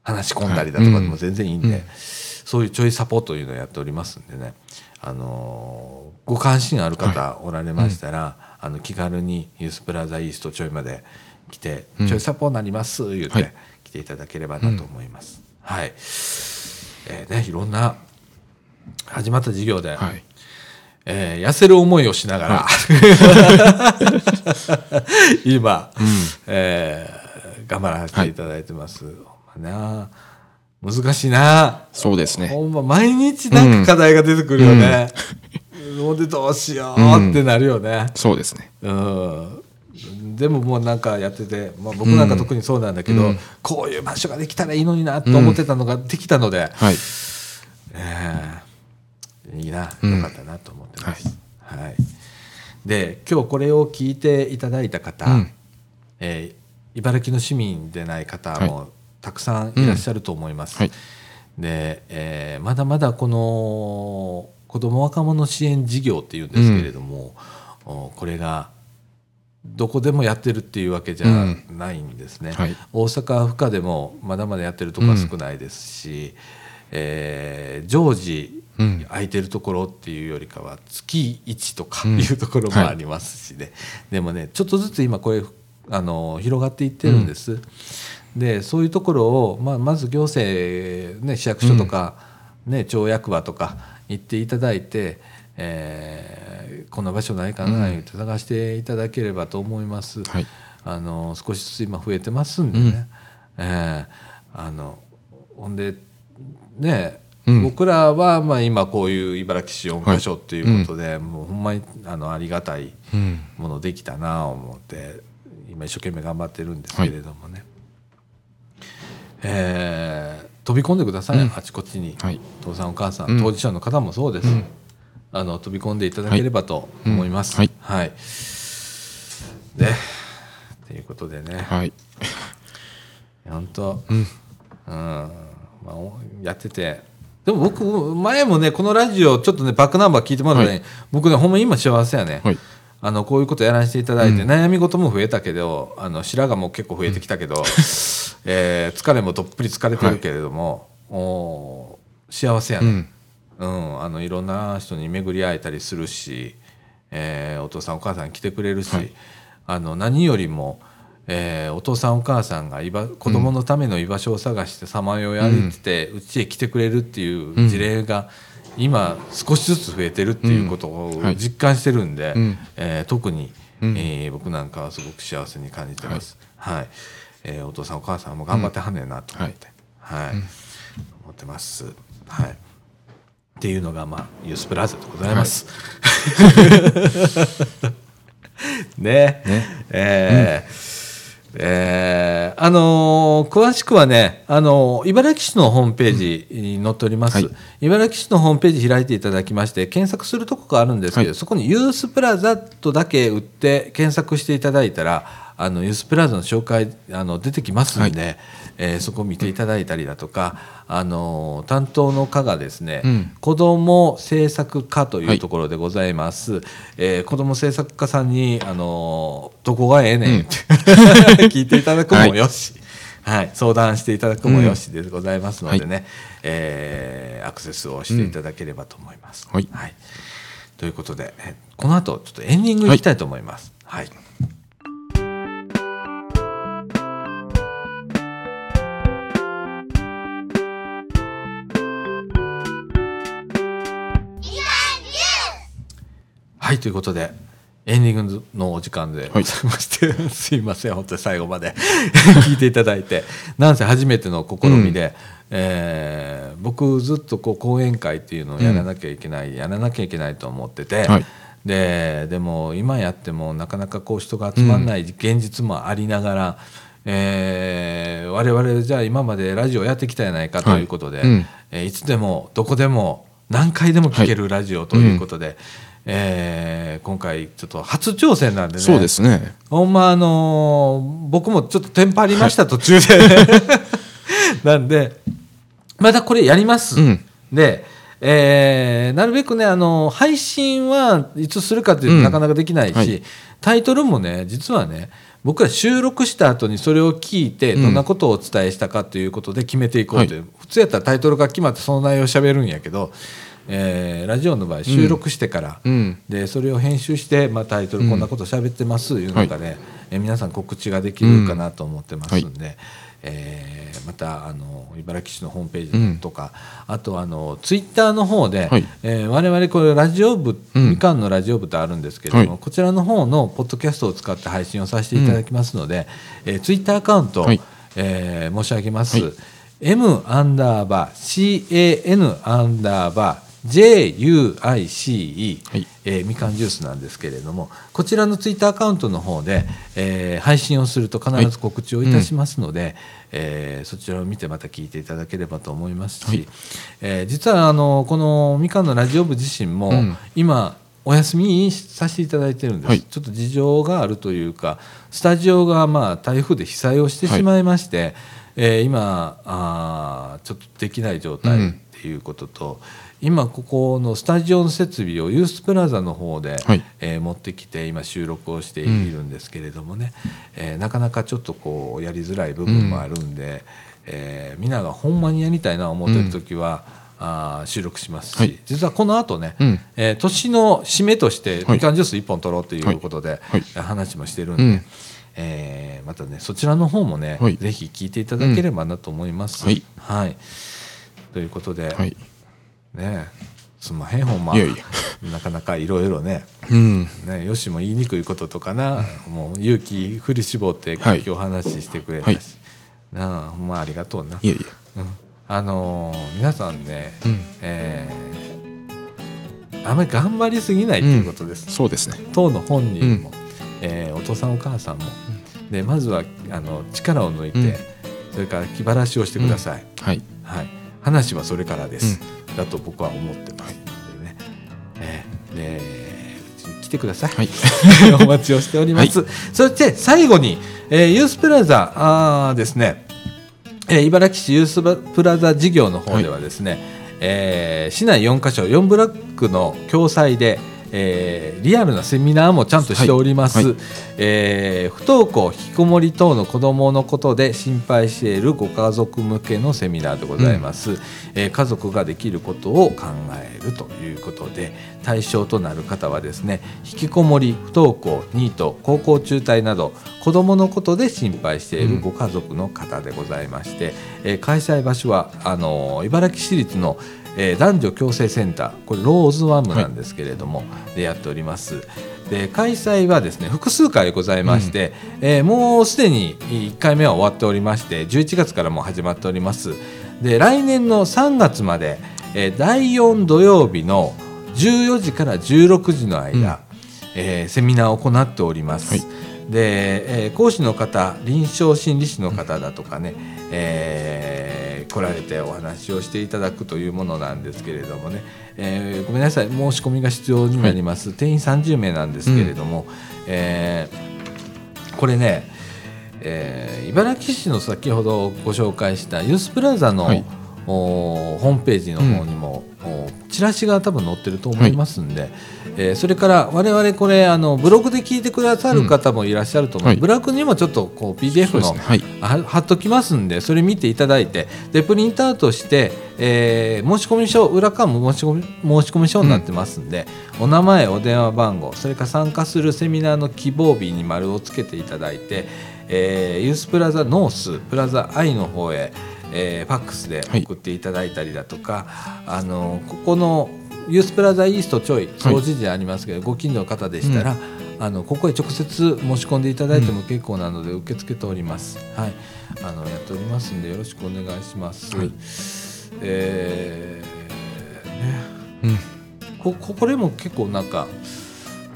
Speaker 1: 話し込んだりだとかでも全然いいんで、
Speaker 2: うん。
Speaker 1: そういうちょいサポというのをやっておりますんでね、あのご関心ある方おられましたら、あの気軽にユースプラザイーストちょいまで来て「
Speaker 2: うん。
Speaker 1: ちょいサポになります」言うて、
Speaker 2: はい。
Speaker 1: 来ていただければなと思います。はい、えーねいろんな始まった事業で、
Speaker 2: はい。
Speaker 1: えー痩せる思いをしながら、今、えー頑張らせていただいてます。ほんまな難しいな、
Speaker 2: そうですね。
Speaker 1: ほんま毎日なんか課題が出てくるよね。ほんでどうしようってなるよね。
Speaker 2: そうですね。
Speaker 1: うん。でももうなんかやってて、まあ、僕なんか特にそうなんだけど、
Speaker 2: うん。
Speaker 1: こういう場所ができたらいいのになと思ってたのができたので、
Speaker 2: はい。
Speaker 1: ええいいな、よ
Speaker 2: うん。
Speaker 1: かったなと思ってます。はい。で今日これを聞いていただいた方、
Speaker 2: うん。
Speaker 1: えー茨城の市民でない方も
Speaker 2: は
Speaker 1: たくさんいらっしゃると思います。
Speaker 2: はい。
Speaker 1: で、えーまだまだこの子ども若者支援事業っていうんですけれども、おこれがどこでもやってるっていうわけじゃないんですね。
Speaker 2: はい。
Speaker 1: 大阪府下でもまだまだやってるところは少ないですし、えー常時
Speaker 2: うん。
Speaker 1: 空いてるところっていうよりかは月1とか
Speaker 2: うん
Speaker 1: いうところもありますしね、でもねちょっとずつ今これあの広がっていってるんです。でそういうところを、まあ、まず行政、ね、市役所とか、ね、町役場とか行っていただいて、えーこの場所ないかな、
Speaker 2: うん。
Speaker 1: 言って探していただければと思います。
Speaker 2: はい。
Speaker 1: あの少しずつ今増えてますんでね、えーあのほんでね、
Speaker 2: うん。
Speaker 1: 僕らはまあ今こういう茨城市4カ所っていうことで、もうほんまにあのありがたい
Speaker 2: うん。
Speaker 1: ものできたなあ思って今一生懸命頑張ってるんですけれどもね、えー飛び込んでください、
Speaker 2: うん。
Speaker 1: あちこちに、
Speaker 2: はい。
Speaker 1: 父さんお母さん、
Speaker 2: うん。
Speaker 1: 当事者の方もそうです、
Speaker 2: うん。
Speaker 1: あの飛び込んでいただければと思います。
Speaker 2: はい。
Speaker 1: はい、でということでね、
Speaker 2: はい。
Speaker 1: 本当、
Speaker 2: うん。
Speaker 1: うん。まあ、おやってて。でも僕前もねこのラジオちょっとねバックナンバー聞いてもらったね、
Speaker 2: はい。
Speaker 1: 僕ねほんま今幸せやね、
Speaker 2: はい
Speaker 1: あのこういうことやらせていただいて、
Speaker 2: うん。
Speaker 1: 悩み事も増えたけどあの白髪も結構増えてきたけど、えー疲れもどっぷり疲れてるけれども、おー幸せやね、
Speaker 2: うん。
Speaker 1: うん、あのいろんな人に巡り会えたりするし、えーお父さんお母さん来てくれるし、
Speaker 2: はい。
Speaker 1: あの何よりも、えーお父さんお母さんが居場子供のための居場所を探してさまよい歩いててうち、へ来てくれるっていう事例が今少しずつ増えてるっていうことを
Speaker 2: うん。はい。
Speaker 1: 実感してるんで、
Speaker 2: うん。
Speaker 1: えー特に、
Speaker 2: うん。
Speaker 1: えー僕なんかはすごく幸せに感じてます。はい。えーお父さんお母さんも頑張ってはんねんなと思って、はい。思ってます。はい。っていうのが、まあ、ユースプラザでございます。ね。
Speaker 2: ね。
Speaker 1: えーえーあのー詳しくはね、あのー茨城市のホームページに載っております、
Speaker 2: はい。
Speaker 1: 茨城市のホームページ開いていただきまして検索するとこがあるんですけど、
Speaker 2: はい。
Speaker 1: そこにユースプラザとだけ打って検索していただいたらあのユースプラザの紹介あの出てきますんで、えーそこを見ていただいたりだとか、あのー担当の課がですね、
Speaker 2: うん。
Speaker 1: 子ども政策課とい
Speaker 2: はい
Speaker 1: うところでございます、えー子ども政策課さんに、あのーどこがええねんって、聞いていただくもよし、はい。相談していただくもよしでございますのでね、えーアクセスをしていただければと思います。
Speaker 2: はい。
Speaker 1: ということで、えこの後ちょっとエンディングいきたいと思います。はい。はいということでエンディングのお時間でございまして、すいません本当に最後まで 聞いていただいてなんせ初めての試みで、えー僕ずっとこう講演会っていうのをやらなきゃいけない、やらなきゃいけないと思ってて、
Speaker 2: はい。
Speaker 1: ででも今やってもなかなかこう人が集まらない現実もありながら、えー我々じゃあ今までラジオやってきたやないかということで、
Speaker 2: はいうん。
Speaker 1: えーいつでもどこでも何回でも聞けるラジオということで、えー今回ちょっと初挑戦なんでね。
Speaker 2: そうですね。
Speaker 1: ほんまあのー僕もちょっとテンパりました、途中で。なんでまたこれやります、
Speaker 2: うん。
Speaker 1: で、えーなるべくねあの配信はいつするかっていう
Speaker 2: うん。
Speaker 1: となかなかできないし、
Speaker 2: はい。
Speaker 1: タイトルもね実はね僕ら収録した後にそれを聞いて
Speaker 2: うん。
Speaker 1: どんなことをお伝えしたかということで決めていこうという、普通やったらタイトルが決まってその内容を喋るんやけど、えーラジオの場合収録してから、
Speaker 2: うん。
Speaker 1: でそれを編集して、まあ、タイトルこんなこと喋ってますいうのがね、えー皆さん告知ができるかなと思ってますんで、えーまたあの茨城市のホームページとか、あとあのツイッターの方で、
Speaker 2: はい。
Speaker 1: えー我々これラジオ部、
Speaker 2: うん
Speaker 1: みかんのラジオ部とあるんですけれども、
Speaker 2: はい。
Speaker 1: こちらの方のポッドキャストを使って配信をさせていただきますので、えーツイッターアカウント、
Speaker 2: はい。
Speaker 1: えー申し上げます、
Speaker 2: はい。
Speaker 1: M アンダーバー CAN アンダーバー JUICE、
Speaker 2: はい。
Speaker 1: えーみかんジュースなんですけれどもこちらのツイッターアカウントの方で、えー配信をすると必ず告知をいたしますので、えーそちらを見てまた聞いていただければと思いますし、
Speaker 2: はい。
Speaker 1: えー実はあのこのみかんのラジオ部自身も、
Speaker 2: うん。
Speaker 1: 今お休みにさせていただいてるんです、
Speaker 2: はい。
Speaker 1: ちょっと事情があるというかスタジオがまあ台風で被災をしてしまいまして、えー今あーちょっとできない状態っていうことと、今ここのスタジオの設備をユースプラザの方で、
Speaker 2: はい。
Speaker 1: えー持ってきて今収録をしているんですけれどもね、えーなかなかちょっとこうやりづらい部分もあるんで、えーみんながほんまにやりたいな思ってる時は、あー収録しますし、
Speaker 2: はい。
Speaker 1: 実はこの後ね、
Speaker 2: うん。
Speaker 1: えー年の締めとして
Speaker 2: はい。
Speaker 1: みかんジュース1本取ろうということで、
Speaker 2: はい。
Speaker 1: 話もしてるんで、
Speaker 2: うん。
Speaker 1: えーまたねそちらの方もね、
Speaker 2: はい。
Speaker 1: ぜひ聞いていただければなと思います。
Speaker 2: はい。
Speaker 1: はい。ということで、
Speaker 2: はい
Speaker 1: ねすんまへんほんま
Speaker 2: いやいや。
Speaker 1: なかなかいろいろね。
Speaker 2: うん。
Speaker 1: ねよしも言いにくいこととかな、もう勇気振り絞って
Speaker 2: はい。
Speaker 1: 今日話してくれたし、
Speaker 2: はい。
Speaker 1: なあほんまありがとうな。
Speaker 2: いやいや
Speaker 1: うん。あのー皆さんね、
Speaker 2: うん。
Speaker 1: えーあまり頑張りすぎないということです。
Speaker 2: そうですね。
Speaker 1: 当の本人も、えーお父さんお母さんも、でまずはあの力を抜いて、
Speaker 2: うん。
Speaker 1: それから気晴らしをしてください、
Speaker 2: はい。
Speaker 1: はい、話はそれからです、だと僕は思ってますのでね、えーで来てください、
Speaker 2: はい。
Speaker 1: お待ちをしております、そして最後に、えーユースプラザ。あーですね。えー茨城市ユースプラザ事業の方ではですね、えー市内4カ所4ブロックの共催で、えーリアルなセミナーもちゃんとしております、
Speaker 2: はい。はい
Speaker 1: えー不登校引きこもり等の子どものことで心配しているご家族向けのセミナーでございます、えー家族ができることを考えるということで対象となる方はですね引きこもり不登校ニート高校中退など子どものことで心配しているご家族の方でございまして、えー開催場所はあのー茨城市立のえー男女共生センターこれローズワムなんですけれども、でやっております。で開催はですね複数回ございまして、えーもうすでに1回目は終わっておりまして11月からもう始まっております。で来年の3月まで、えー第4土曜日の14時から16時の間、えーセミナーを行っております。
Speaker 2: はい
Speaker 1: で、えー講師の方臨床心理士の方だとかね、えー来られてお話をしていただくというものなんですけれどもね、えーごめんなさい申し込みが必要になります、定員30名なんですけれども、えーこれね、えー茨城市の先ほどご紹介したユースプラザの、
Speaker 2: はい。
Speaker 1: おーホームページの方にも、おチラシが多分載ってると思いますんで、えーそれから我々これあのブログで聞いてくださる方もいらっしゃると思う、
Speaker 2: はい。
Speaker 1: ブログにもちょっとこう PDF の、
Speaker 2: ね。はい。
Speaker 1: は貼っときますんでそれ見ていただいて。でプリントアウトして、えー申し込み書裏側も申し込み申し込み書になってますんで、お名前お電話番号それから参加するセミナーの希望日に丸をつけていただいて、えーユースプラザノースプラザ I の方へ、えーファックスで
Speaker 2: はい。
Speaker 1: 送っていただいたりだとか、あのここのユースプラザイーストちょい掃除時ありますけど、ご近所の方でしたら、あのここへ直接申し込んでいただいても結構なので受け付けております。はい、あのやっておりますんでよろしくお願いします。
Speaker 2: はい。
Speaker 1: えーね、
Speaker 2: うん。
Speaker 1: こここれも結構なんか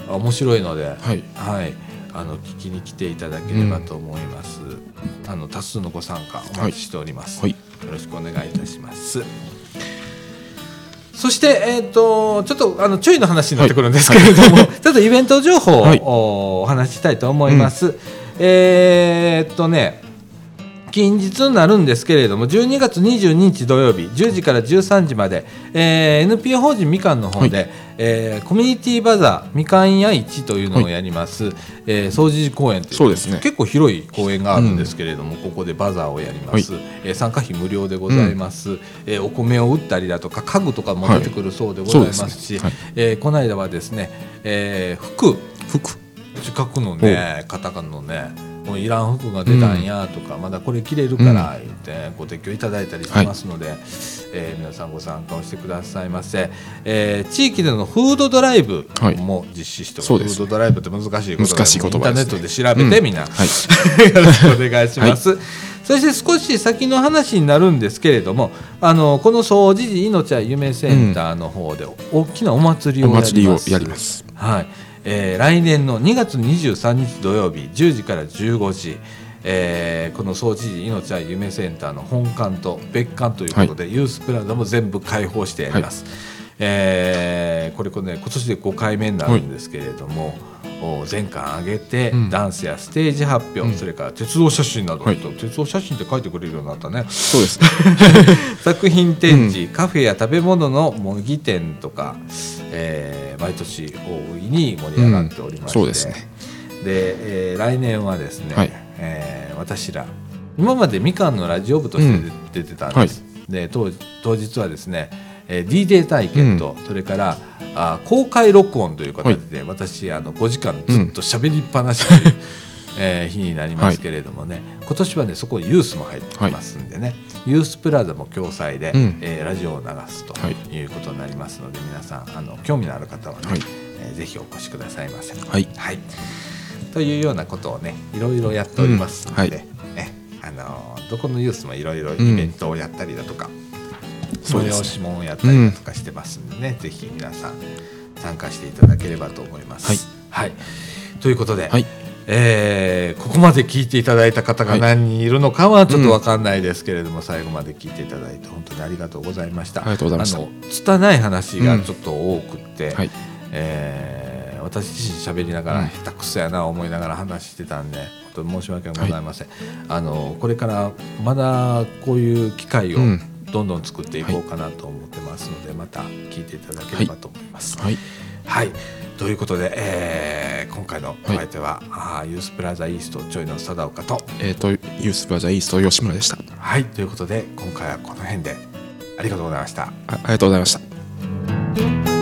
Speaker 1: あ面白いので、
Speaker 2: はい。
Speaker 1: はい、あの聞きに来ていただければと思います。あの多数のご参加お待ちしております。
Speaker 2: はい。
Speaker 1: よろしくお願いいたします。そして、えー、とちょっとあの注意の話になってくるんですけれども、ちょっとイベント情報を、
Speaker 2: はい。
Speaker 1: おお話ししたいと思います。えーっとね近日になるんですけれども12月22日土曜日10時から13時まで、えー NPO 法人みかんの方で、えーコミュニティバザーみかん屋市というのをやります、えー総除寺公園という
Speaker 2: そうですね。
Speaker 1: 結構広い公園があるんですけれども、ここでバザーをやります、
Speaker 2: は
Speaker 1: えー参加費無料でございます、えーお米を売ったりだとか家具とかも出てくるそうでございますし、えーこの間はですね、えー服
Speaker 2: 服
Speaker 1: 近くのねカタカナのねもういらん服が出たんやとか、まだこれ着れるから言ってご提供いただいたりしますので、えー皆さんご参加をしてくださいませ、えー地域でのフードドライブ
Speaker 2: はい。
Speaker 1: も実施しております、
Speaker 2: そうです。
Speaker 1: フードドライブって難しいことで
Speaker 2: 難しい言葉ですね。
Speaker 1: インターネットで調べて、みん。な、
Speaker 2: はい。
Speaker 1: よろしくお願いします。そして少し先の話になるんですけれどもあのこの総持寺命は夢センターの方で大きなお祭りを
Speaker 2: お
Speaker 1: やります。
Speaker 2: 祭りをやります。
Speaker 1: はい、えー来年の2月23日土曜日10時から15時、えーこの総知事命は夢センターの本館と別館ということで、ユースプラザも全部開放してやります。えーこれこれね今年で5回目になるんですけれども、お全館挙げて、
Speaker 2: うん。
Speaker 1: ダンスやステージ発表、
Speaker 2: うん。
Speaker 1: それから鉄道写真など、
Speaker 2: はい。
Speaker 1: 鉄道写真って書いてくれるようになったね。
Speaker 2: そうです。
Speaker 1: 作品展示、カフェや食べ物の模擬店とか、えー毎年大いに盛り上がっておりまして、
Speaker 2: うんそうですね。
Speaker 1: でえー来年はですね、
Speaker 2: はい。
Speaker 1: えー私ら今までみかんのラジオ部として
Speaker 2: うん。
Speaker 1: 出てたんです、で当当日はですね、えー DJ 体験と、それからあ公開録音という形で、私あの5時間ずっと喋りっぱなしという、えー日になりますけれどもね、今年はねそこにユースも入ってますんでね、ユースプラザも共催で、
Speaker 2: うん。
Speaker 1: えーラジオを流すと
Speaker 2: はい
Speaker 1: いうことになりますので、皆さんあの興味のある方はね、
Speaker 2: はい。
Speaker 1: えーぜひお越しくださいませ。
Speaker 2: はい。
Speaker 1: はい、というようなことをねいろいろやっておりますので、
Speaker 2: うん。はい。
Speaker 1: ねあのどこのユースもいろいろイベントをやったりだとか、
Speaker 2: そうです。
Speaker 1: 催し物をやったりだとかしてますんでね、ぜひ皆さん参加していただければと思います。はい、ということで、
Speaker 2: はい
Speaker 1: えーここまで聞いていただいた方が何人いるのかはちょっと分かんないですけれども、最後まで聞いていただいて本当にありがとうございました。
Speaker 2: ありがとうございました。
Speaker 1: あの拙い話がちょっと多くって、
Speaker 2: はい。
Speaker 1: えー私自身喋りながら
Speaker 2: うん。
Speaker 1: 下手くそやな思いながら話してたんで本当に申し訳ございません、あのこれからまだこういう機会を
Speaker 2: うん。
Speaker 1: どんどん作っていこうかなと思ってますので、また聞いていただければと思います。
Speaker 2: はい。
Speaker 1: はい、ということで、えー今回のお相手は、あーユースプラザイーストちょいの貞岡と。
Speaker 2: えっ、とユースプラザイースト吉村でした。
Speaker 1: はいということで今回はこの辺でありがとうございました。
Speaker 2: あありがとうございました